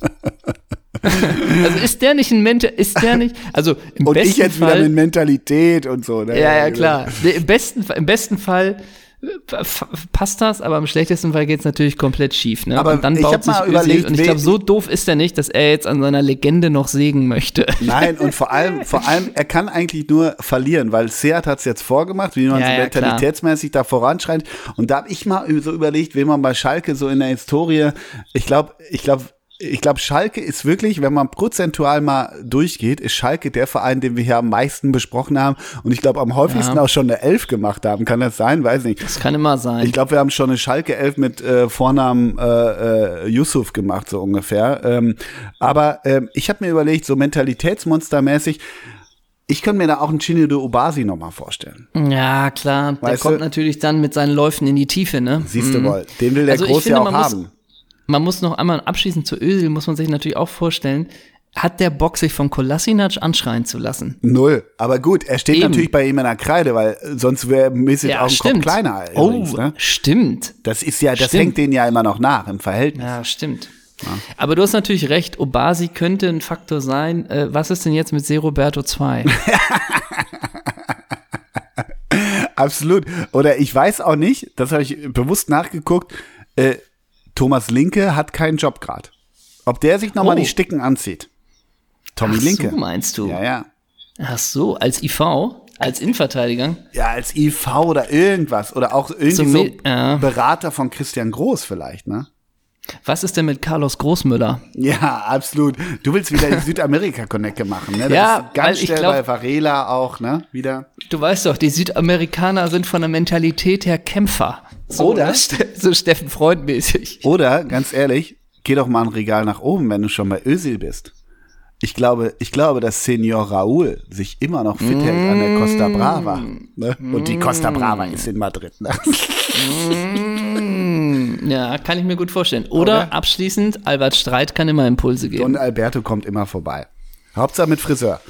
also ist der nicht ein Mensch, ist der nicht, also im Und besten ich jetzt wieder mit Mentalität und so. Ne? Ja, ja, klar. Nee, Im besten, Fall- im besten Fall äh, passt das, aber im schlechtesten Fall geht's natürlich komplett schief. Ne? Aber und dann ich baut sich mal überlegt, und ich glaube, so doof ist er nicht, dass er jetzt an seiner Legende noch sägen möchte. Nein, und vor allem, vor allem, er kann eigentlich nur verlieren, weil Seat hat es jetzt vorgemacht, wie man Ja, so ja, mentalitätsmäßig da voranschreitet. Und da habe ich mal so überlegt, wen man bei Schalke so in der Historie, ich glaube, ich glaube, ich glaube, Schalke ist wirklich, wenn man prozentual mal durchgeht, ist Schalke der Verein, den wir hier am meisten besprochen haben und ich glaube am häufigsten Ja. auch schon eine Elf gemacht haben. Kann das sein? Weiß nicht. Das kann immer sein. Ich glaube, wir haben schon eine Schalke 11 mit äh, Vornamen äh, äh, Yusuf gemacht, so ungefähr. Ähm, aber ähm, ich habe mir überlegt, so mentalitätsmonstermäßig, ich könnte mir da auch einen Chinedu Obasi nochmal vorstellen. ja, klar. Der Weißt kommt du? natürlich dann mit seinen Läufen in die Tiefe, ne? Siehst du wohl, den will der Also Groß ja auch haben. Man muss noch einmal abschließend zu Özil, muss man sich natürlich auch vorstellen, hat der Bock, sich von Kolasinac anschreien zu lassen? Null. Aber gut, er steht Eben. natürlich bei ihm in der Kreide, weil sonst wäre Messi auch ein Kopf kleiner. Oh, übrigens, ne? stimmt. Das ist ja, das stimmt. hängt denen ja immer noch nach im Verhältnis. Ja, stimmt. Aber du hast natürlich recht, Obasi könnte ein Faktor sein. Äh, was ist denn jetzt mit Seroberto 2? Absolut. Oder ich weiß auch nicht, das habe ich bewusst nachgeguckt, äh, Thomas Linke hat keinen Job gerade. Ob der sich nochmal Oh. die Sticken anzieht. Tommy Ach Linke. so, meinst du? Ja, ja. Ach so, als IV, als Innenverteidiger. Ja, als IV oder irgendwas. Oder auch irgendwie So so. Berater von Christian Groß vielleicht, ne? Was ist denn mit Carlos Großmüller? Ja, absolut. Du willst wieder die Südamerika-Connecte machen, ne? Das Ja, ist ganz schnell glaub- bei Varela auch, ne? Wieder. Du weißt doch, die Südamerikaner sind von der Mentalität her Kämpfer. So, Oder? ne? So Steffen Freund mäßig. Oder, ganz ehrlich, geh doch mal ein Regal nach oben, wenn du schon bei Özil bist. Ich glaube, ich glaube, dass Senior Raúl sich immer noch fit hält an der Costa Brava. Ne? Und die Costa Brava ist in Madrid. Ne? Ja, kann ich mir gut vorstellen. Oder, Oder? abschließend, Albert Streit kann immer Impulse geben. Und Alberto kommt immer vorbei. Hauptsache mit Friseur.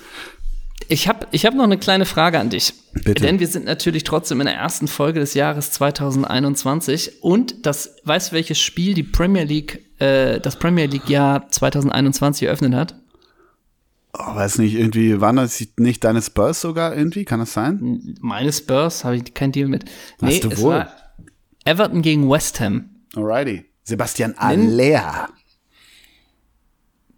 Ich habe ich hab noch eine kleine Frage an dich. Bitte. Denn wir sind natürlich trotzdem in der ersten Folge des Jahres 2021 und das, weißt du, welches Spiel die Premier League, äh, das Premier League Jahr 2021 eröffnet hat? Oh, weiß nicht, irgendwie, waren das nicht deine Spurs sogar irgendwie? Kann das sein? Meine Spurs habe ich kein Deal mit. Nee, du es wohl? Everton gegen West Ham. Alrighty. Sebastian Aller.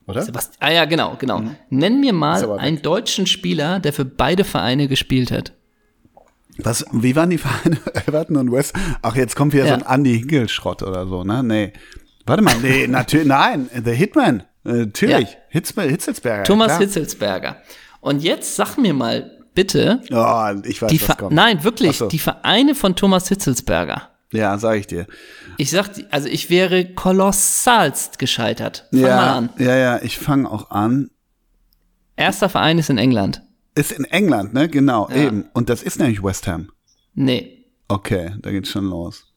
Oder? Sebast ah ja, genau, genau. Nenn mir mal einen deutschen Spieler, der für beide Vereine gespielt hat. Was, wie waren die Vereine? Everton und West? Ach, jetzt kommt wieder Ja. so ein Andy Hinkel-Schrott oder so, ne? Nee. Warte mal, nee, natürlich, nein, The Hitman. Äh, Natürlich. Ja. Hitz, Hitzelsberger. Thomas klar. Hitzelsberger. Und jetzt sag mir mal bitte, Oh, ich weiß, die was Ver kommt. nein, wirklich, so. die Vereine von Thomas Hitzelsberger. Ja, sag ich dir. Ich sag, also ich wäre kolossalst gescheitert. Fang mal Ja, an. ja, ja, ich fange auch an. Erster Verein ist in England. Ist in England, ne? Genau, eben. Und das ist nämlich West Ham. Nee. Okay, da geht's schon los.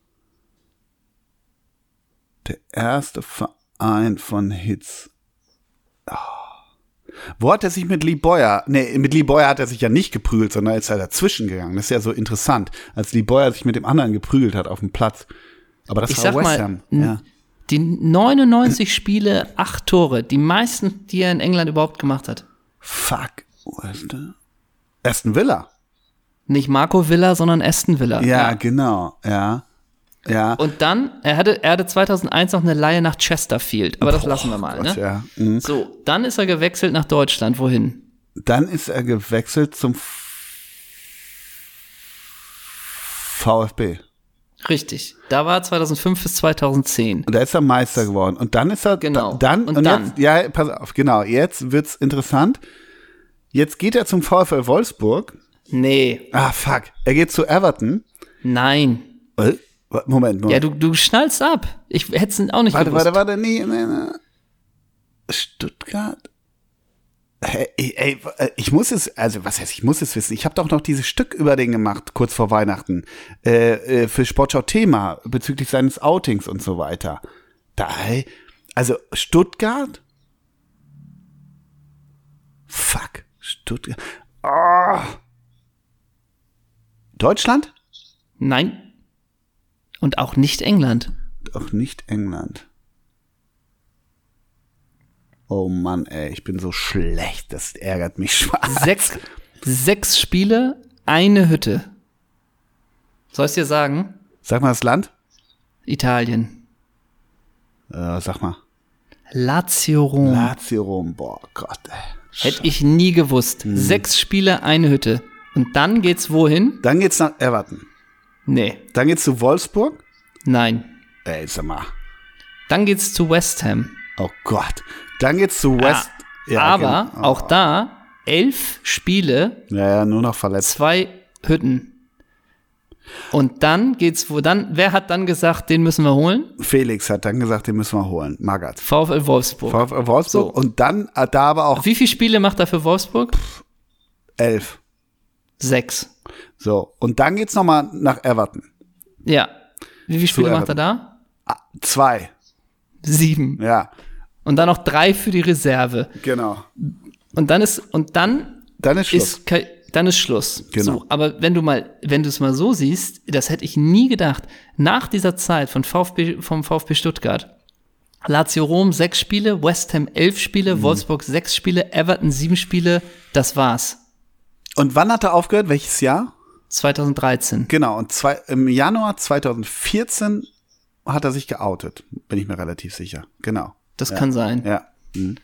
Der erste Verein von Hitz. Ah. Wo hat er sich mit Lee Boyer, nee, mit Lee Boyer hat er sich ja nicht geprügelt, sondern ist er dazwischen gegangen. Das ist ja so interessant, als Lee Boyer sich mit dem anderen geprügelt hat auf dem Platz. Aber das Ich war West Ham. Ja. Die 99 Spiele, acht Tore, die meisten, die er in England überhaupt gemacht hat. Fuck. Aston Villa. Nicht Marco Villa, sondern Aston Villa. Ja, genau. Ja. Ja. Und dann, er hatte, er hatte 2001 noch eine Leihe nach Chesterfield, aber das lassen wir mal, Gott, ne? ja. Mhm. So, dann ist er gewechselt nach Deutschland. Wohin? Dann ist er gewechselt zum VfB. Richtig. Da war er 2005 bis 2010. Und da ist er Meister geworden. Und dann ist er Genau. da- dann Und und, dann? jetzt ja, pass auf, genau, jetzt wird's interessant. Jetzt geht er zum VfL Wolfsburg. Nee, Ah, fuck. Er geht zu Everton. nein. Äh, Moment, Moment. Ja, du, du schnallst ab. Ich hätte es auch nicht warte, gewusst. warte, warte, nee, nee, nee. Stuttgart? Hey, ey, äh, ich muss es, also was heißt, ich muss es wissen. Ich habe doch noch dieses Stück über den gemacht, kurz vor Weihnachten, äh, äh, für Sportschau Thema bezüglich seines Outings und so weiter. Da, also Stuttgart? Fuck, Stuttgart. Ah. Deutschland? Nein. Und auch nicht England. Auch nicht England. Oh Mann, ey, ich bin so schlecht, das ärgert mich schwarz. Sechs, sechs Spiele, eine Hütte. Soll ich dir sagen? Sag mal das Land? Italien. Äh, sag mal. Lazio Rom. Lazio Rom, boah Gott, ey. Hätte ich nie gewusst. Hm. Sechs Spiele, eine Hütte. Und dann geht's wohin? Dann geht's nach Everton. Nee, Dann geht's zu Wolfsburg. nein. Ey, sag mal. Dann geht's zu West Ham. Oh Gott. Dann geht's zu West. Ja, Aber genau. auch da elf Spiele, Ja, ja, nur noch verletzt. zwei Hütten. Und dann geht's wo dann, wer hat dann gesagt, den müssen wir holen? Felix hat dann gesagt, den müssen wir holen. Magath. VfL Wolfsburg. VfL Wolfsburg. So. Und dann äh, da aber auch Wie viele Spiele macht er für Wolfsburg? elf. Sechs. So. Und dann geht's nochmal nach Everton. Ja. Wie viele Spiele macht er da? Ah, zwei. Sieben. Ja, Und dann noch drei für die Reserve. genau. Und dann ist, und dann Dann ist Schluss. ist, dann ist Schluss. Genau. So, aber wenn du mal, wenn du es mal so siehst, das hätte ich nie gedacht. Nach dieser Zeit von VfB, vom VfB Stuttgart, Lazio Rom sechs Spiele, West Ham elf Spiele, Mhm. Wolfsburg sechs Spiele, Everton sieben Spiele, das war's. Und wann hat er aufgehört? Welches Jahr? 2013. Genau, und zwei, im Januar 2014 hat er sich geoutet. Bin ich mir relativ sicher. Genau. Das kann sein. Ja. Mhm.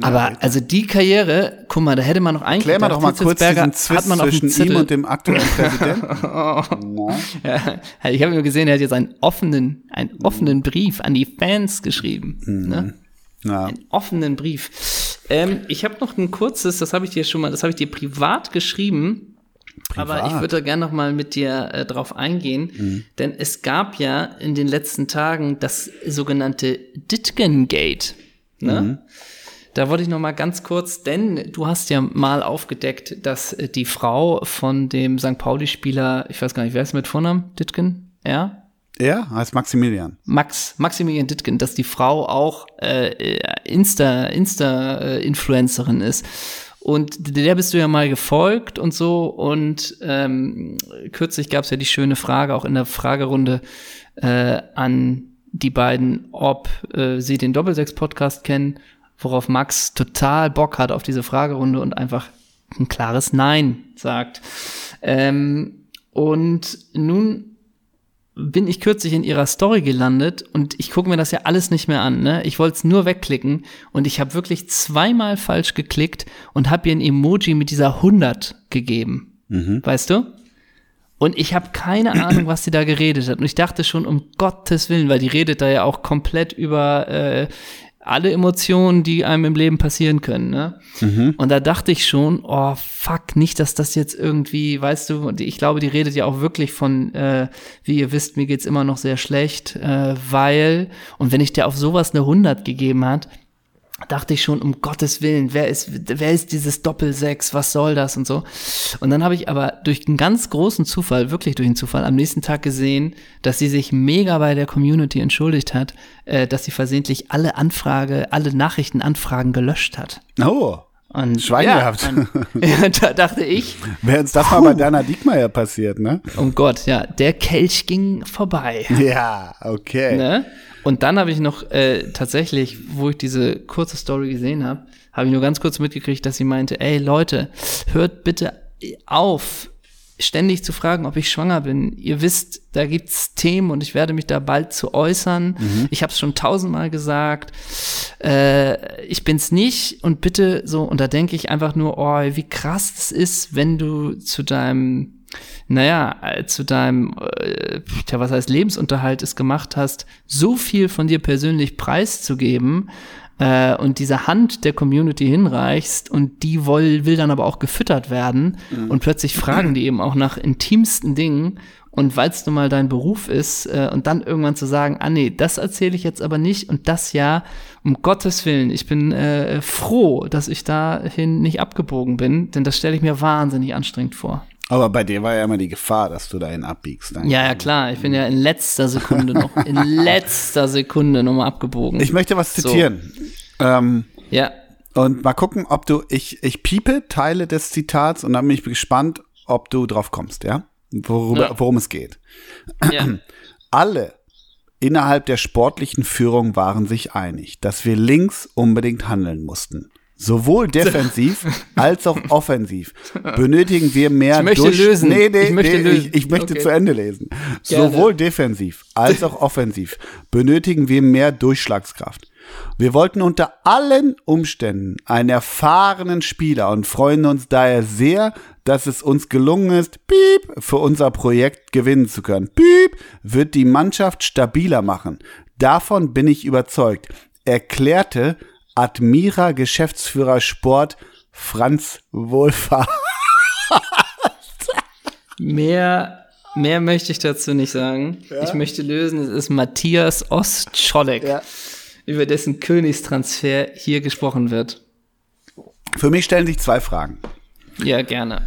Aber also die Karriere, guck mal, da hätte man noch eigentlich Klär mal doch mal kurz diesen Zwist hat man zwischen ihm und dem aktuellen Präsidenten. Ja, ich habe nur gesehen, er hat jetzt einen offenen, einen offenen Brief an die Fans geschrieben. Mhm. Ne? ja. Einen offenen Brief. Ähm, ich habe noch ein kurzes, das habe ich dir schon mal, das habe ich dir privat geschrieben. Aber ich würde da gerne noch mal mit dir äh, drauf eingehen, Mhm. denn es gab ja in den letzten Tagen das sogenannte Ditgen-Gate. Ne? Mhm. Da wollte ich noch mal ganz kurz, denn du hast ja mal aufgedeckt, dass äh, die Frau von dem St. Pauli-Spieler, ich weiß gar nicht, wer ist mit Vornamen? Ditgen? Ja? Er heißt Maximilian. Max, Maximilian Ditgen, dass die Frau auch äh, äh, Insta, Insta-Influencerin ist. Und der bist du ja mal gefolgt und so. Und ähm, kürzlich gab es ja die schöne Frage, auch in der Fragerunde äh, an die beiden, ob äh, sie den Doppelsechs-Podcast kennen. worauf Max total Bock hat auf diese Fragerunde und einfach ein klares Nein sagt. Ähm, und nun bin ich kürzlich in ihrer Story gelandet und ich gucke mir das ja alles nicht mehr an. Ne? Ich wollte es nur wegklicken und ich habe wirklich zweimal falsch geklickt und habe ihr ein Emoji mit dieser 100 gegeben. Mhm. Weißt du? Und ich habe keine Ahnung, was sie da geredet hat. Und ich dachte schon, um Gottes Willen, weil die redet da ja auch komplett über äh, alle Emotionen, die einem im Leben passieren können. Ne? Mhm. Und da dachte ich schon, oh fuck, nicht, dass das jetzt irgendwie, weißt du, ich glaube, die redet ja auch wirklich von, äh, wie ihr wisst, mir geht's immer noch sehr schlecht, äh, weil, und wenn ich dir auf sowas eine 100 gegeben hat, dachte ich schon, um Gottes Willen, wer ist, wer ist dieses Doppelsechs, was soll das und so. Und dann habe ich aber durch einen ganz großen Zufall, wirklich durch einen Zufall, am nächsten Tag gesehen, dass sie sich mega bei der Community entschuldigt hat, äh, dass sie versehentlich alle Anfrage, alle Nachrichtenanfragen gelöscht hat. Oh. Und, Schwein ja, gehabt. Und, ja, da dachte ich. Wäre uns das puh, mal bei Dana Diekmeyer passiert, ne? Oh Gott, ja, der Kelch ging vorbei. Ja, okay. Ne? Und dann habe ich noch äh, tatsächlich, wo ich diese kurze Story gesehen habe, habe ich nur ganz kurz mitgekriegt, dass sie meinte, ey Leute, hört bitte auf, ständig zu fragen, ob ich schwanger bin. Ihr wisst, da gibt's Themen und ich werde mich da bald zu äußern. Mhm. Ich habe es schon tausendmal gesagt. Äh, ich bin's nicht und bitte so. Und da denke ich einfach nur, oh, wie krass es ist, wenn du zu deinem naja, äh, zu deinem, äh, tja, was heißt Lebensunterhalt es gemacht hast, so viel von dir persönlich preiszugeben äh, und diese Hand der Community hinreichst und die will, will dann aber auch gefüttert werden mhm. und plötzlich fragen die eben auch nach intimsten Dingen und weil es nun mal dein Beruf ist äh, und dann irgendwann zu sagen, ah nee, das erzähle ich jetzt aber nicht und das ja, um Gottes Willen, ich bin äh, froh, dass ich dahin nicht abgebogen bin, denn das stelle ich mir wahnsinnig anstrengend vor. Aber bei dir war ja immer die Gefahr, dass du dahin abbiegst. Dann. Ja, ja, klar. Ich bin ja in letzter Sekunde noch, in letzter Sekunde nochmal abgebogen. Ich möchte was zitieren. So. Ähm, ja. Und mal gucken, ob du, ich, ich piepe Teile des Zitats und dann bin ich gespannt, ob du drauf kommst, ja? Worüber, ja. Worum es geht. Ja. Alle innerhalb der sportlichen Führung waren sich einig, dass wir links unbedingt handeln mussten. Sowohl defensiv als auch offensiv benötigen wir mehr ich möchte durch lösen. Nee, nee, ich möchte, nee, ich, ich, möchte okay. zu Ende lesen. Gerne. Sowohl defensiv als auch offensiv benötigen wir mehr Durchschlagskraft. Wir wollten unter allen Umständen einen erfahrenen Spieler und freuen uns daher sehr, dass es uns gelungen ist, piep, für unser Projekt gewinnen zu können. Piep, wird die Mannschaft stabiler machen. Davon bin ich überzeugt, erklärte Admira Geschäftsführer Sport Franz Wohlfahrt. mehr, mehr möchte ich dazu nicht sagen. Ja? Ich möchte lösen, es ist Matthias Ostscholek, ja. über dessen Königstransfer hier gesprochen wird. Für mich stellen sich zwei Fragen. Ja, gerne.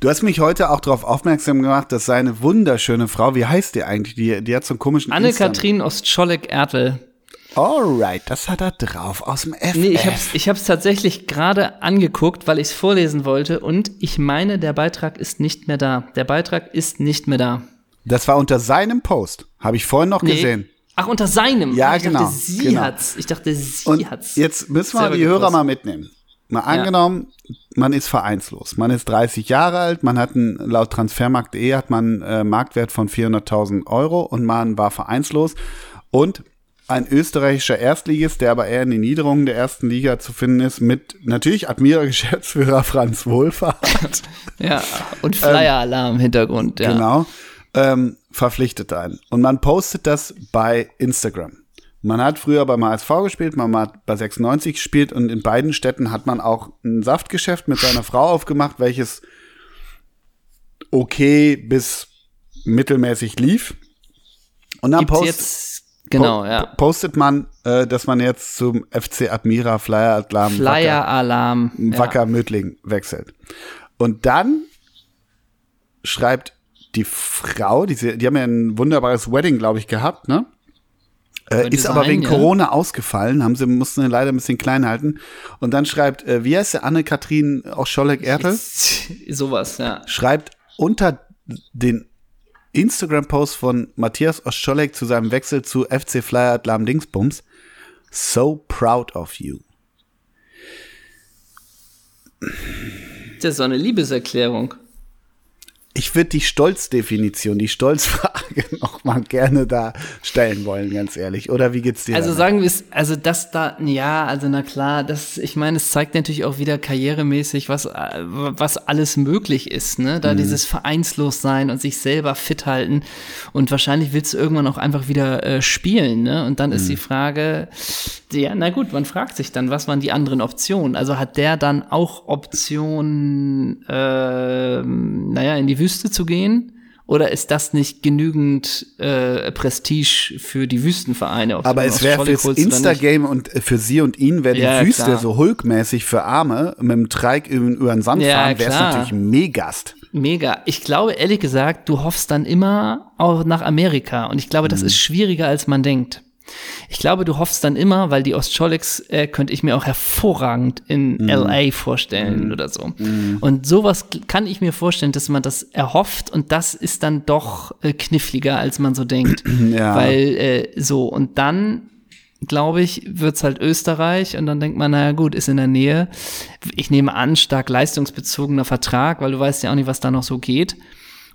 Du hast mich heute auch darauf aufmerksam gemacht, dass seine wunderschöne Frau, wie heißt die eigentlich? Die, die hat so einen komischen Anne-Kathrin Ostscholek-Ertel. Alright, das hat er drauf aus dem FF. Nee, ich hab's, ich hab's tatsächlich gerade angeguckt, weil ich es vorlesen wollte und ich meine, der Beitrag ist nicht mehr da. Der Beitrag ist nicht mehr da. Das war unter seinem Post, habe ich vorhin noch nee. gesehen. Ach, unter seinem? Ja, ich genau. Dachte, sie genau. hat's. Ich dachte, sie und hat's. Jetzt müssen wir die Hörer mal mitnehmen. Mal angenommen, ja. man ist vereinslos. Man ist 30 Jahre alt, man hat einen, laut Transfermarkt.de hat man einen äh, Marktwert von 400.000 Euro und man war vereinslos und ein österreichischer Erstligist, der aber eher in den Niederungen der ersten Liga zu finden ist, mit natürlich Admira-Geschäftsführer Franz Wohlfahrt. ja, und Flyer-Alarm im Hintergrund, ja. Genau, ähm, verpflichtet ein. Und man postet das bei Instagram. Man hat früher beim HSV gespielt, man hat bei 96 gespielt und in beiden Städten hat man auch ein Saftgeschäft mit seiner Frau aufgemacht, welches okay bis mittelmäßig lief. Und dann postet Genau, ja. Postet man, äh, dass man jetzt zum FC Admira Flyer Alarm Flyer Alarm Wacker ja. Mödling wechselt. Und dann schreibt die Frau, die, die haben ja ein wunderbares Wedding, glaube ich, gehabt, ne? Äh, ist sein, aber wegen ja. Corona ausgefallen, haben sie, mussten leider ein bisschen klein halten. Und dann schreibt, äh, wie heißt der Anne-Kathrin auch Scholleck-Ertel? Sowas, ja. Schreibt unter den Instagram-Post von Matthias Oscholek zu seinem Wechsel zu FC Flyer Atlam Dingsbums. So proud of you. Das ist eine Liebeserklärung. Ich würde die Stolzdefinition, die Stolzfrage noch mal gerne da stellen wollen, ganz ehrlich. Oder wie geht's dir? Also damit? sagen wir es, also das da, ja, also na klar, das, ich meine, es zeigt natürlich auch wieder karrieremäßig, was, äh, was alles möglich ist, ne? Da dieses vereinslos sein und sich selber fit halten. Und wahrscheinlich willst du irgendwann auch einfach wieder äh, spielen, ne? Und dann ist die Frage, ja, na gut, man fragt sich dann, was waren die anderen Optionen? Also hat der dann auch Optionen, äh, naja, in die Wüste zu gehen? Oder ist das nicht genügend äh, Prestige für die Wüstenvereine? Aber es wäre fürs? Instagame und äh, für sie und ihn wäre die Ja, Wüste klar. so Hulk-mäßig für Arme mit dem Treik über, den Sand Ja, fahren, wäre es natürlich Megast. Mega. Ich glaube, ehrlich gesagt, du hoffst dann immer auch nach Amerika. Und ich glaube, das ist schwieriger, als man denkt. Ich glaube, du hoffst dann immer, weil die Ostschollex äh, könnte ich mir auch hervorragend in LA vorstellen oder so. Und sowas kann ich mir vorstellen, dass man das erhofft und das ist dann doch äh, kniffliger, als man so denkt. Ja. Weil äh, so, und dann glaube ich, wird's halt Österreich und dann denkt man, naja gut, ist in der Nähe. Ich nehme an, stark leistungsbezogener Vertrag, weil du weißt ja auch nicht, was da noch so geht.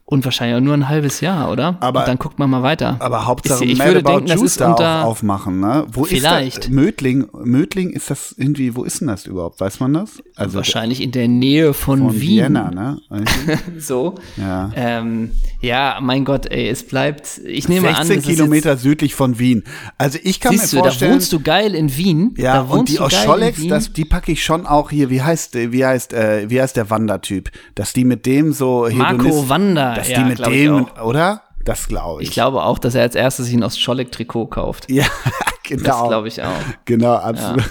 Und wahrscheinlich auch nur ein halbes Jahr, oder? Aber- und dann guckt man mal weiter. Aber Hauptsache ich, ich würde denken, das Juice ist da unter, aufmachen, ne? Wo Vielleicht. ist das? Mödling, Mödling ist das irgendwie, wo ist denn das überhaupt? Weiß man das? Also wahrscheinlich in der Nähe von, von Wien. Vienna, ne? So. Ja. Ähm, ja, mein Gott, ey, es bleibt, ich nehme an, 16 das ist Kilometer südlich von Wien. Also ich kann siehst mir du, da vorstellen, wohnst du geil in Wien. ja, da und die Wien. das, die packe ich schon auch hier, wie heißt, wie heißt, äh, wie heißt der Wandertyp? Dass die mit dem so Marco Hedonist- Wander, dass ja, die mit dem, oder? Das glaube ich. Ich glaube auch, dass er als erstes sich ein Ostscholleck-Trikot kauft. ja, Das genau. glaube ich auch. Genau, absolut.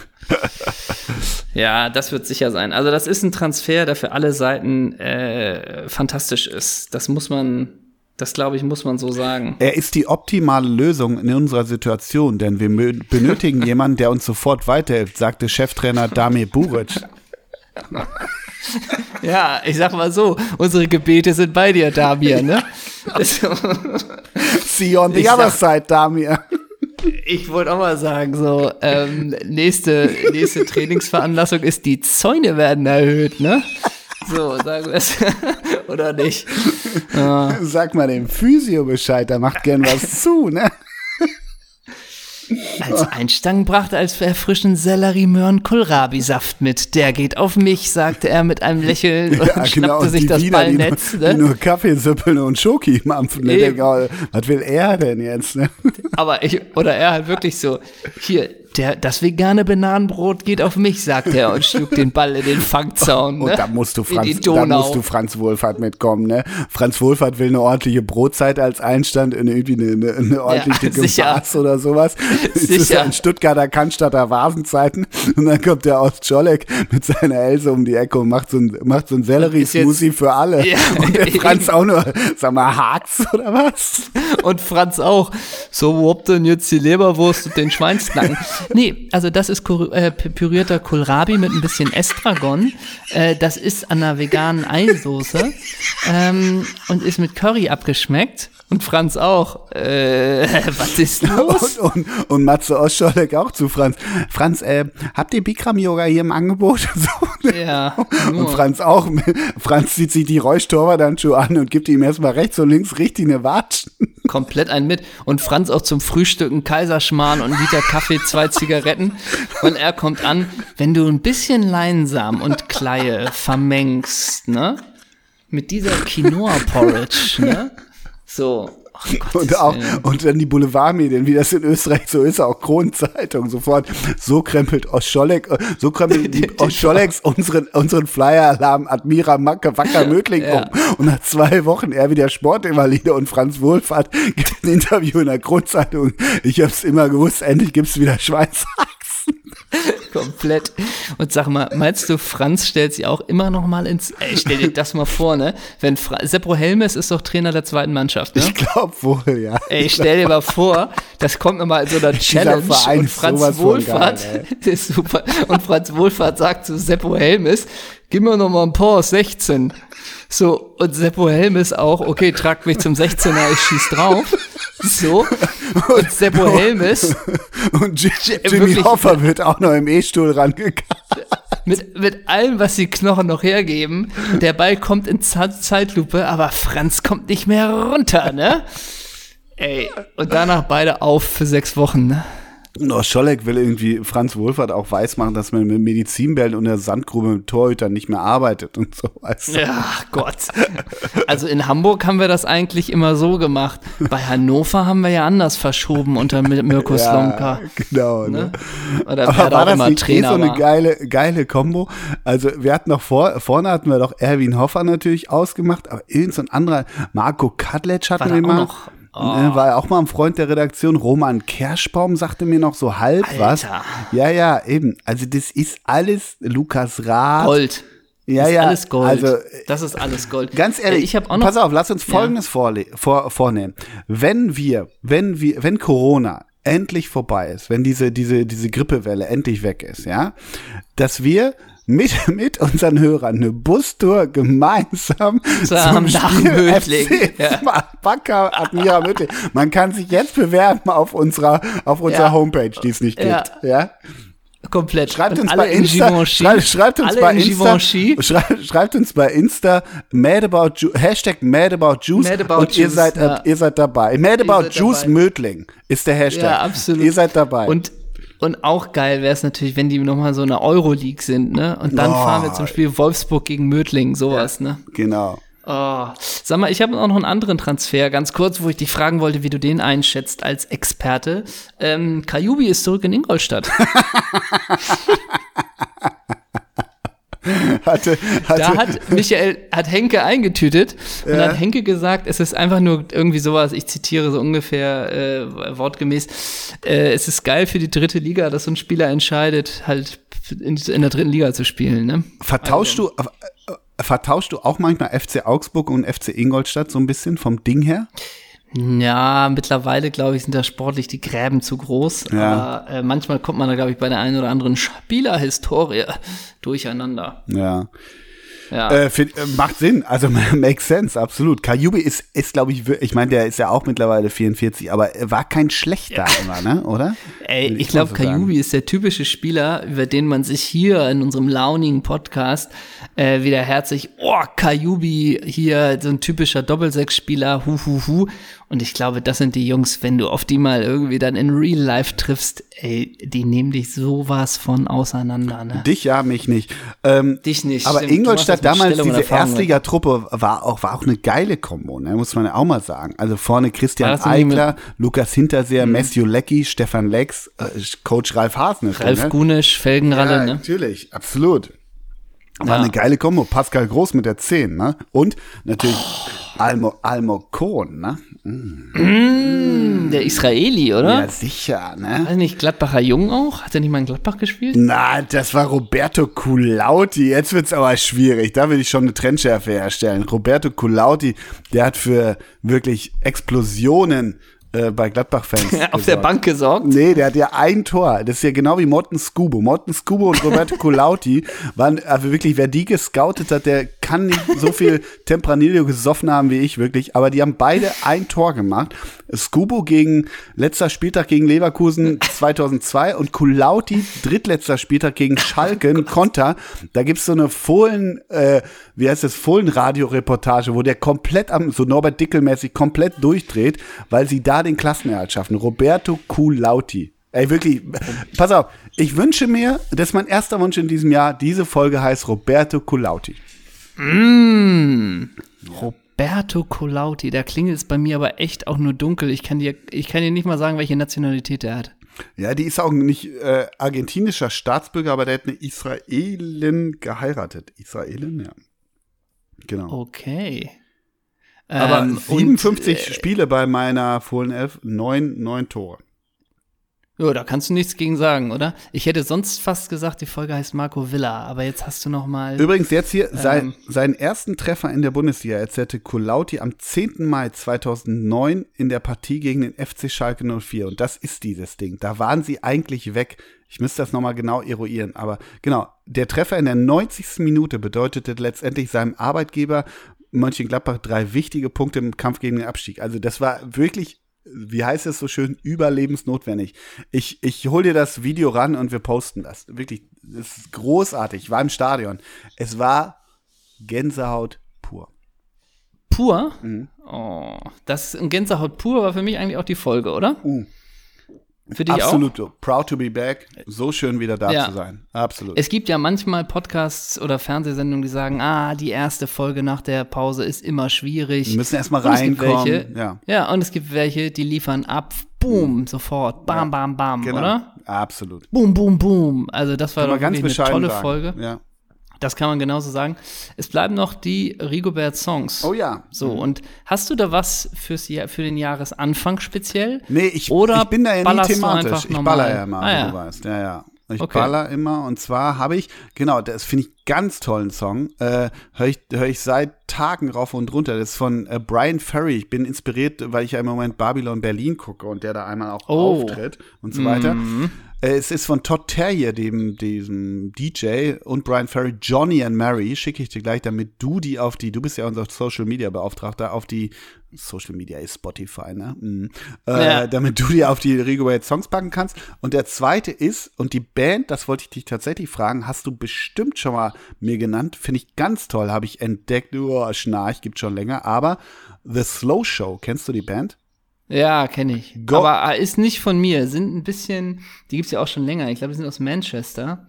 Ja, das wird sicher sein. Also das ist ein Transfer, der für alle Seiten äh, fantastisch ist. Das muss man, das glaube ich, muss man so sagen. Er ist die optimale Lösung in unserer Situation, denn wir benötigen jemanden, der uns sofort weiterhilft, sagte Cheftrainer Damir Buric. Ja, ich sag mal so, unsere Gebete sind bei dir, Damir, ne? See you on the Ich other sag- side, Damir. Ich wollte auch mal sagen, so, ähm, nächste, nächste Trainingsveranlassung ist, die Zäune werden erhöht, ne? So, sagen wir es. Oder nicht? Sag mal dem Physio Bescheid, der macht gern was zu, ne? Als Einstangen brachte als erfrischend Sellerie-Möhren-Kohlrabi-Saft mit. Der geht auf mich, sagte er mit einem Lächeln und schnappte sich und das Wiener, die Ballnetz. nur, die Ne? nur Kaffeesüppeln und Schoki mampfen. Ne? Was will er denn jetzt? Ne? Aber ich, oder er halt wirklich so, hier, der, das vegane Bananenbrot geht auf mich, sagt er und schlug den Ball in den Fangzaun. Ne? Und da musst du In Franz, da musst du Franz Wohlfahrt mitkommen, ne? Franz Wohlfahrt will eine ordentliche Brotzeit als Einstand in irgendwie eine, eine, eine ordentliche sicher. Gefaß oder sowas. Es ist Sicher. ein Stuttgarter Cannstatter Vasenzeiten und dann kommt der aus Czolek mit seiner Else um die Ecke und macht so ein, macht so ein Sellerie-Smoothie für alle. Ja. Und der Franz auch nur, sag mal, Harz oder was? Und Franz auch. So, wo habt denn jetzt die Leberwurst und den Schweinsknacken? Nee, also das ist äh, pürierter Kohlrabi mit ein bisschen Estragon. Äh, das ist an einer veganen Eisoße ähm, und ist mit Curry abgeschmeckt. Und Franz auch. Äh, was ist los? Und, und, und Matze Oscholek auch zu Franz. Franz, äh, habt ihr Bikram-Yoga hier im Angebot? So, ne? Ja, Und nur. Franz auch. Franz zieht sich die Räuschtorwartandschuhe an und gibt ihm erstmal rechts und links richtig eine Watschen. Komplett einen mit. Und Franz auch zum Frühstück einen Kaiserschmarrn und Liter Kaffee, zwei Zigaretten. Und er kommt an, wenn du ein bisschen Leinsamen und Kleie vermengst, ne? Mit dieser Quinoa-Porridge, ne? So. Oh Und auch, Willen. und dann die Boulevardmedien, wie das in Österreich so ist, auch Kronenzeitung sofort. So krempelt Oscholek, äh, so krempelt Oscholeks unseren, unseren Flyer-Alarm Admira Macke Wacker Mödling Ja. um. Und nach zwei Wochen er wieder Sportinvalide und Franz Wohlfahrt gibt ein Interview in der Kronenzeitung. Ich hab's immer gewusst, endlich gibt's wieder Schweinshaxen. Komplett. Und sag mal, meinst du, Franz stellt sich auch immer noch mal ins, ey, stell dir das mal vor, ne? Wenn Fra Seppo Helmes ist doch Trainer der zweiten Mannschaft, ne? Ich glaub wohl, ja. Ey, stell dir mal vor, das kommt nochmal in so einer Challenge und Franz Wohlfahrt, geil, ist super, und Franz Wohlfahrt sagt zu Seppo Helmes, gib mir noch mal ein paar aus 16. So, und Seppo Helmes auch, okay, trag mich zum 16er, ich schieß drauf. So, und Seppo Helmes, Und J Jimmy Hoffa wird auch noch im E-Stuhl rangegangen. mit, mit allem, was die Knochen noch hergeben. Der Ball kommt in Zeitlupe, aber Franz kommt nicht mehr runter, ne? Ey, und danach beide auf für sechs Wochen, ne? No, Scholleck will irgendwie Franz Wohlfahrt auch weismachen, dass man mit Medizinbällen und der Sandgrube mit Torhütern nicht mehr arbeitet und so. Du? Ja, Gott. Also in Hamburg haben wir das eigentlich immer so gemacht. Bei Hannover haben wir ja anders verschoben unter Mirko ja, Slomka. Genau. Ne? Oder Aber war das nicht eh so eine geile, geile Kombo? Also wir hatten noch vor, vorne hatten wir doch Erwin Hoffer natürlich ausgemacht, aber irgend so ein anderer, Marco Kadlec hatten wir mal. Noch? Oh. War ja auch mal ein Freund der Redaktion. Roman Kerschbaum sagte mir noch so halb Alter. was. Ja, ja, eben. Also das ist alles Lukas Rath. Gold. Ja, ja. Alles Gold. Also, das ist alles Gold. Ganz ehrlich, ich habe auch noch. Pass auf, lass uns Folgendes ja. vor, vornehmen. Wenn wir, wenn wir, wenn Corona endlich vorbei ist, wenn diese, diese, diese Grippewelle endlich weg ist, ja, dass wir mit, mit unseren Hörern eine Bustour gemeinsam zum Spiel FC ja. Admira Mödling. Man kann sich jetzt bewerben auf unserer, auf unserer ja. Homepage, die es nicht gibt. Ja. Komplett. Schreibt uns bei Insta, schreibt, schreibt uns bei Insta, schreibt, schreibt, uns bei Insta mad about Ju Hashtag mad about Juice mad about und Juice, ihr seid, ja. ihr seid dabei. Mad about Juice Mödling ist der Hashtag. Ja, absolut. Ihr seid dabei. Und und auch geil wäre es natürlich, wenn die nochmal so eine Euroleague sind, ne? Und dann oh. fahren wir zum Spiel Wolfsburg gegen Mödling, sowas, ja, ne? Genau. Oh. Sag mal, ich habe auch noch einen anderen Transfer, ganz kurz, wo ich dich fragen wollte, wie du den einschätzt als Experte. Ähm, Kajubi ist zurück in Ingolstadt. hatte, hatte. Da hat Michael, hat Henke eingetütet ja. und hat Henke gesagt, es ist einfach nur irgendwie sowas, ich zitiere so ungefähr äh, wortgemäß, äh, es ist geil für die dritte Liga, dass so ein Spieler entscheidet, halt in, in der dritten Liga zu spielen. Ne? Vertauschst also. du, äh, vertauschst du auch manchmal FC Augsburg und FC Ingolstadt so ein bisschen vom Ding her? Ja, mittlerweile, glaube ich, sind da sportlich die Gräben zu groß. Ja. Aber äh, manchmal kommt man da, glaube ich, bei der einen oder anderen Spielerhistorie durcheinander. Ja. Ja. Äh, find, äh, macht Sinn, also makes sense, absolut. Kajubi ist, ist glaube ich, ich meine, der ist ja auch mittlerweile 44, aber er war kein schlechter ja. immer, ne? oder? Ey, ich, ich glaube, so Kajubi ist der typische Spieler, über den man sich hier in unserem launigen Podcast äh, wieder herzlich, oh, Kajubi hier, so ein typischer Doppelsechs-Spieler, hu, hu, hu. Und ich glaube, das sind die Jungs, wenn du auf die mal irgendwie dann in Real Life triffst, ey, die nehmen dich sowas von auseinander. Ne? Dich ja, mich nicht. Ähm, dich nicht. Aber stimmt. Ingolstadt damals, diese Erstligatruppe, war auch, war auch eine geile Kombo, ne? muss man ja auch mal sagen. Also vorne Christian Eigler, Lukas Hinterseher, mhm. Matthew Leckie, Stefan Lex, äh, Coach Ralf Hasen. Ralf ne? Gunisch, Felgenralle, ja, ne? Natürlich, absolut. War ja. eine geile Kombo. Pascal Groß mit der 10, ne? Und natürlich oh. Almo, Almocon, ne? Mm. Der Israeli, oder? Ja, sicher, ne? War nicht Gladbacher Jung auch? Hat er nicht mal in Gladbach gespielt? Na, das war Roberto Culauti. Jetzt wird's aber schwierig. Da will ich schon eine Trendschärfe herstellen. Roberto Culauti, der hat für wirklich Explosionen äh, bei Gladbach-Fans. Auf gesorgt. der Bank gesorgt? Nee, der hat ja ein Tor. Das ist ja genau wie Morten Scubo. Morten Scubo und Roberto Colauti waren, also wirklich, wer die gescoutet hat, der kann nicht so viel Tempranillo gesoffen haben wie ich, wirklich. Aber die haben beide ein Tor gemacht. Scubo gegen letzter Spieltag gegen Leverkusen 2002 und Colauti drittletzter Spieltag gegen Schalke, oh Konter. Da gibt's so eine Fohlen, äh, wie heißt das, Fohlen-Radio-Reportage, wo der komplett am, so Norbert Dickel-mäßig komplett durchdreht, weil sie da den Klassenerhalt schaffen. Roberto Culauti. Ey, wirklich, pass auf, ich wünsche mir, das ist mein erster Wunsch in diesem Jahr, diese Folge heißt Roberto Culauti. Mm. Roberto Colauti, der klingelt es bei mir aber echt auch nur dunkel. Ich kann dir, ich kann dir nicht mal sagen, welche Nationalität er hat. Ja, die ist auch nicht äh, argentinischer Staatsbürger, aber der hat eine Israelin geheiratet. Israelin, ja. Genau. Okay. Aber ähm, 57 und, äh, Spiele bei meiner Fohlen Elf, neun, neun Tore. Ja, da kannst du nichts gegen sagen, oder? Ich hätte sonst fast gesagt, die Folge heißt Marco Villa, aber jetzt hast du noch mal. Übrigens jetzt hier ähm, sein, seinen ersten Treffer in der Bundesliga erzählte Kulauti am 10. Mai 2009 in der Partie gegen den FC Schalke 04 und das ist dieses Ding. Da waren sie eigentlich weg. Ich müsste das noch mal genau eruieren, aber genau, der Treffer in der 90. Minute bedeutete letztendlich seinem Arbeitgeber Mönchengladbach drei wichtige Punkte im Kampf gegen den Abstieg. Also das war wirklich wie heißt es so schön, überlebensnotwendig. Ich, ich hol dir das Video ran und wir posten das. Wirklich, es ist großartig. Ich war im Stadion. Es war Gänsehaut pur. Pur? Mhm. Oh, das Gänsehaut pur war für mich eigentlich auch die Folge, oder? Mhm. Für dich Absolut. auch? Proud to be back. So schön wieder da Ja. zu sein. Absolut. Es gibt ja manchmal Podcasts oder Fernsehsendungen, die sagen, ah, die erste Folge nach der Pause ist immer schwierig. Wir müssen erstmal reinkommen. welche, Ja. ja, und es gibt welche, die liefern ab, boom, sofort, bam, bam, bam, Genau. oder? Absolut. Boom, boom, boom. Also das war doch eine tolle sagen. Folge. Ja. Das kann man genauso sagen. Es bleiben noch die Rigobert Songs. Oh ja. So, und hast du da was fürs Jahr, für den Jahresanfang speziell? Nee, ich, Oder ich bin da ja nie thematisch. Ich baller ja immer, Ah, ja. du weißt. Ja, ja. Ich Okay. baller immer und zwar habe ich, genau, das finde ich ganz tollen Song. Äh, Höre ich, hör ich seit Tagen rauf und runter. Das ist von äh, Brian Ferry. Ich bin inspiriert, weil ich ja im Moment Babylon Berlin gucke und der da einmal auch Oh. auftritt und so weiter. Mhm. Es ist von Todd Terrier, dem, diesem DJ und Brian Ferry, Johnny and Mary, schicke ich dir gleich, damit du die auf die, du bist ja unser Social Media Beauftragter, auf die Social Media ist Spotify, ne? Mhm. Äh, Ja. Damit du die auf die Rigobert Songs packen kannst. Und der zweite ist, und die Band, das wollte ich dich tatsächlich fragen, hast du bestimmt schon mal mir genannt, finde ich ganz toll, habe ich entdeckt, oh, Schnarch, gibt schon länger, aber The Slow Show, kennst du die Band? Ja, kenne ich. Go- Aber äh, ist nicht von mir. Sind ein bisschen, die gibt's ja auch schon länger. Ich glaube, die sind aus Manchester.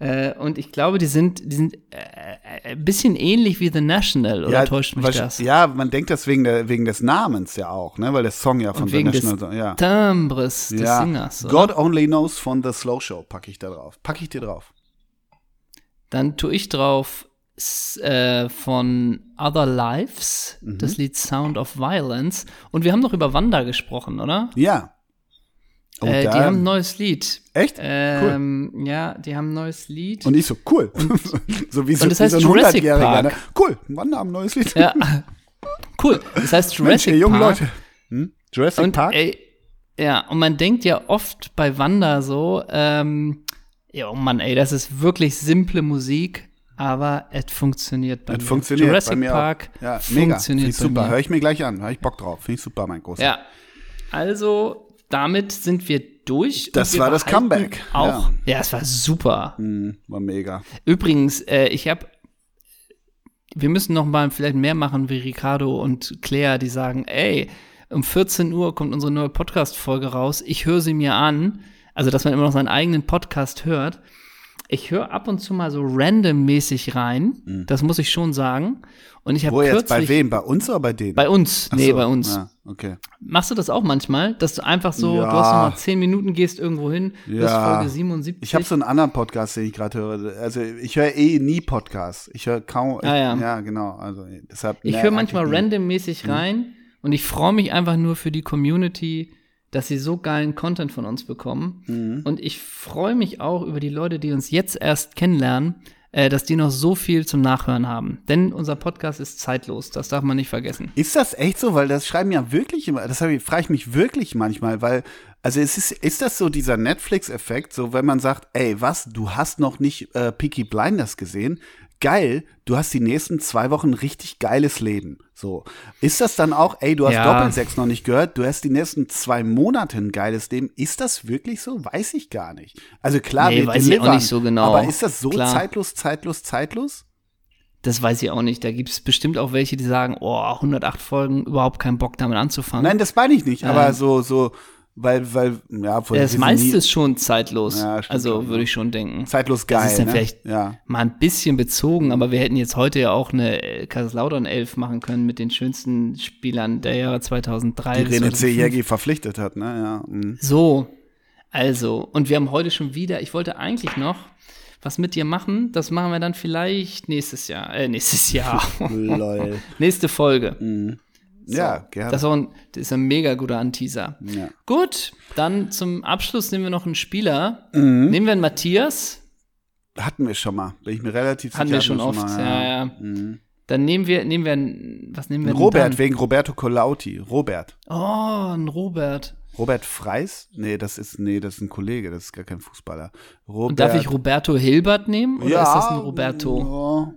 Äh, und ich glaube, die sind, die sind äh, äh, ein bisschen ähnlich wie The National, oder täuscht mich das? Ja, man denkt das wegen, der, wegen des Namens ja auch, ne? Weil der Song ja von Und The wegen des National, ja. Timbres des ja. Singers. Oder? God Only Knows von The Slow Show packe ich da drauf. Packe ich dir drauf. Dann tue ich drauf äh, von Other Lives, Mhm. das Lied Sound of Violence. Und wir haben noch über Wanda gesprochen, oder? Ja. Oh, äh, die haben ein neues Lied. Echt? Ähm, Ja, die haben ein neues Lied. Und ich so, cool. so wie so, und das wie heißt so ein Jurassic 100-Jähriger, Park. Ne? Cool, wann haben ein neues Lied? ja, cool. Das heißt Mensch, Jurassic ihr jungen Park. Leute. Hm? Jurassic Und Park? ey, ja, und man denkt ja oft bei Wanda so, ähm, ja, oh Mann, ey, das ist wirklich simple Musik, aber es funktioniert bei mir. funktioniert Jurassic bei mir Park auch. Ja, mega. Funktioniert ich super. bei Hör mir. ich mir gleich an. Hör ich Bock drauf. Finde ich super, mein Großer. Ja, also damit sind wir durch. Das wir war das Comeback, Auch, ja. es war super. Hm, war mega. Übrigens, äh, ich habe, wir müssen noch mal vielleicht mehr machen wie Ricardo und Claire, die sagen, ey, um 14 Uhr kommt unsere neue Podcast-Folge raus. Ich höre sie mir an. Also, dass man immer noch seinen eigenen Podcast hört. Ich höre ab und zu mal so randommäßig rein. Das muss ich schon sagen. Und ich habe Mhm. Wo jetzt? Bei wem? Bei uns oder bei denen? bei uns, Ach nee, so, bei uns. Ja, okay. Machst du das auch manchmal, dass du einfach so, Ja. du hast noch mal 10 Minuten, gehst irgendwo hin, Ja. Folge 77. Ich habe so einen anderen Podcast, den ich gerade höre. Also ich höre eh nie Podcasts. Ich höre kaum. Ah, ja. ja, genau. Also deshalb. Ich höre manchmal randommäßig Mhm. rein und ich freue mich einfach nur für die Community, dass sie so geilen Content von uns bekommen. Mhm. Und ich freue mich auch über die Leute, die uns jetzt erst kennenlernen, äh, dass die noch so viel zum Nachhören haben. Denn unser Podcast ist zeitlos, das darf man nicht vergessen. Ist das echt so? Weil das schreiben ja wirklich immer, das ich- frage ich mich wirklich manchmal, weil, also es ist, ist das so dieser Netflix-Effekt, so wenn man sagt, ey, was, du hast noch nicht äh, Peaky Blinders gesehen? Geil, du hast die nächsten zwei Wochen richtig geiles Leben. So. Ist das dann auch, ey, du hast Ja. Doppelsex noch nicht gehört, du hast die nächsten zwei Monate ein geiles Leben. Ist das wirklich so? Weiß ich gar nicht. Also klar, Nee, wir weiß ich auch delivern, nicht so genau. Aber ist das so Klar. zeitlos, zeitlos, zeitlos? Das weiß ich auch nicht. Da gibt es bestimmt auch welche, die sagen, oh, 108 Folgen, überhaupt keinen Bock damit anzufangen. Nein, das meine ich nicht, aber Ähm. so, so, weil, weil, ja, obwohl das meiste ist schon zeitlos. Ja, stimmt also würde ich schon denken. zeitlos geil. Das ist dann ne? vielleicht ja. mal ein bisschen bezogen, aber wir hätten jetzt heute ja auch eine Kaiserslautern 11 machen können mit den schönsten Spielern der Jahre 2003. Die René 2005. Zejegi verpflichtet hat, ne? Ja. mhm. So, also, und wir haben heute schon wieder, ich wollte eigentlich noch was mit dir machen, das machen wir dann vielleicht nächstes Jahr, äh, nächstes Jahr, Lol. nächste Folge. Ja, gerne. Das ist, auch ein, das ist ein mega guter Anteaser. ja. Gut, dann zum Abschluss nehmen wir noch einen Spieler. Mhm. Nehmen wir einen Matthias. Hatten wir schon mal. Bin ich mir relativ Hatten sicher. wir schon oft, mal, ja, ja. Mhm. Dann nehmen wir, nehmen wir einen, was nehmen wir denn Robert, dann? wegen Roberto Colauti. Robert. Oh, ein Robert. Robert Freis? Nee, das ist, nee, das ist ein Kollege, das ist gar kein Fußballer. Robert. Und darf ich Roberto Hilbert nehmen? Oder ja, ist das ein Roberto?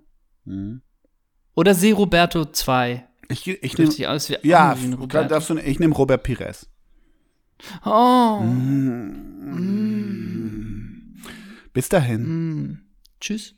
Ja. Mhm. Oder See Roberto 2? Ich, ich nehme ja, darfst du, ich nehme Robert Pires. Oh. Bis dahin. Mm. Tschüss.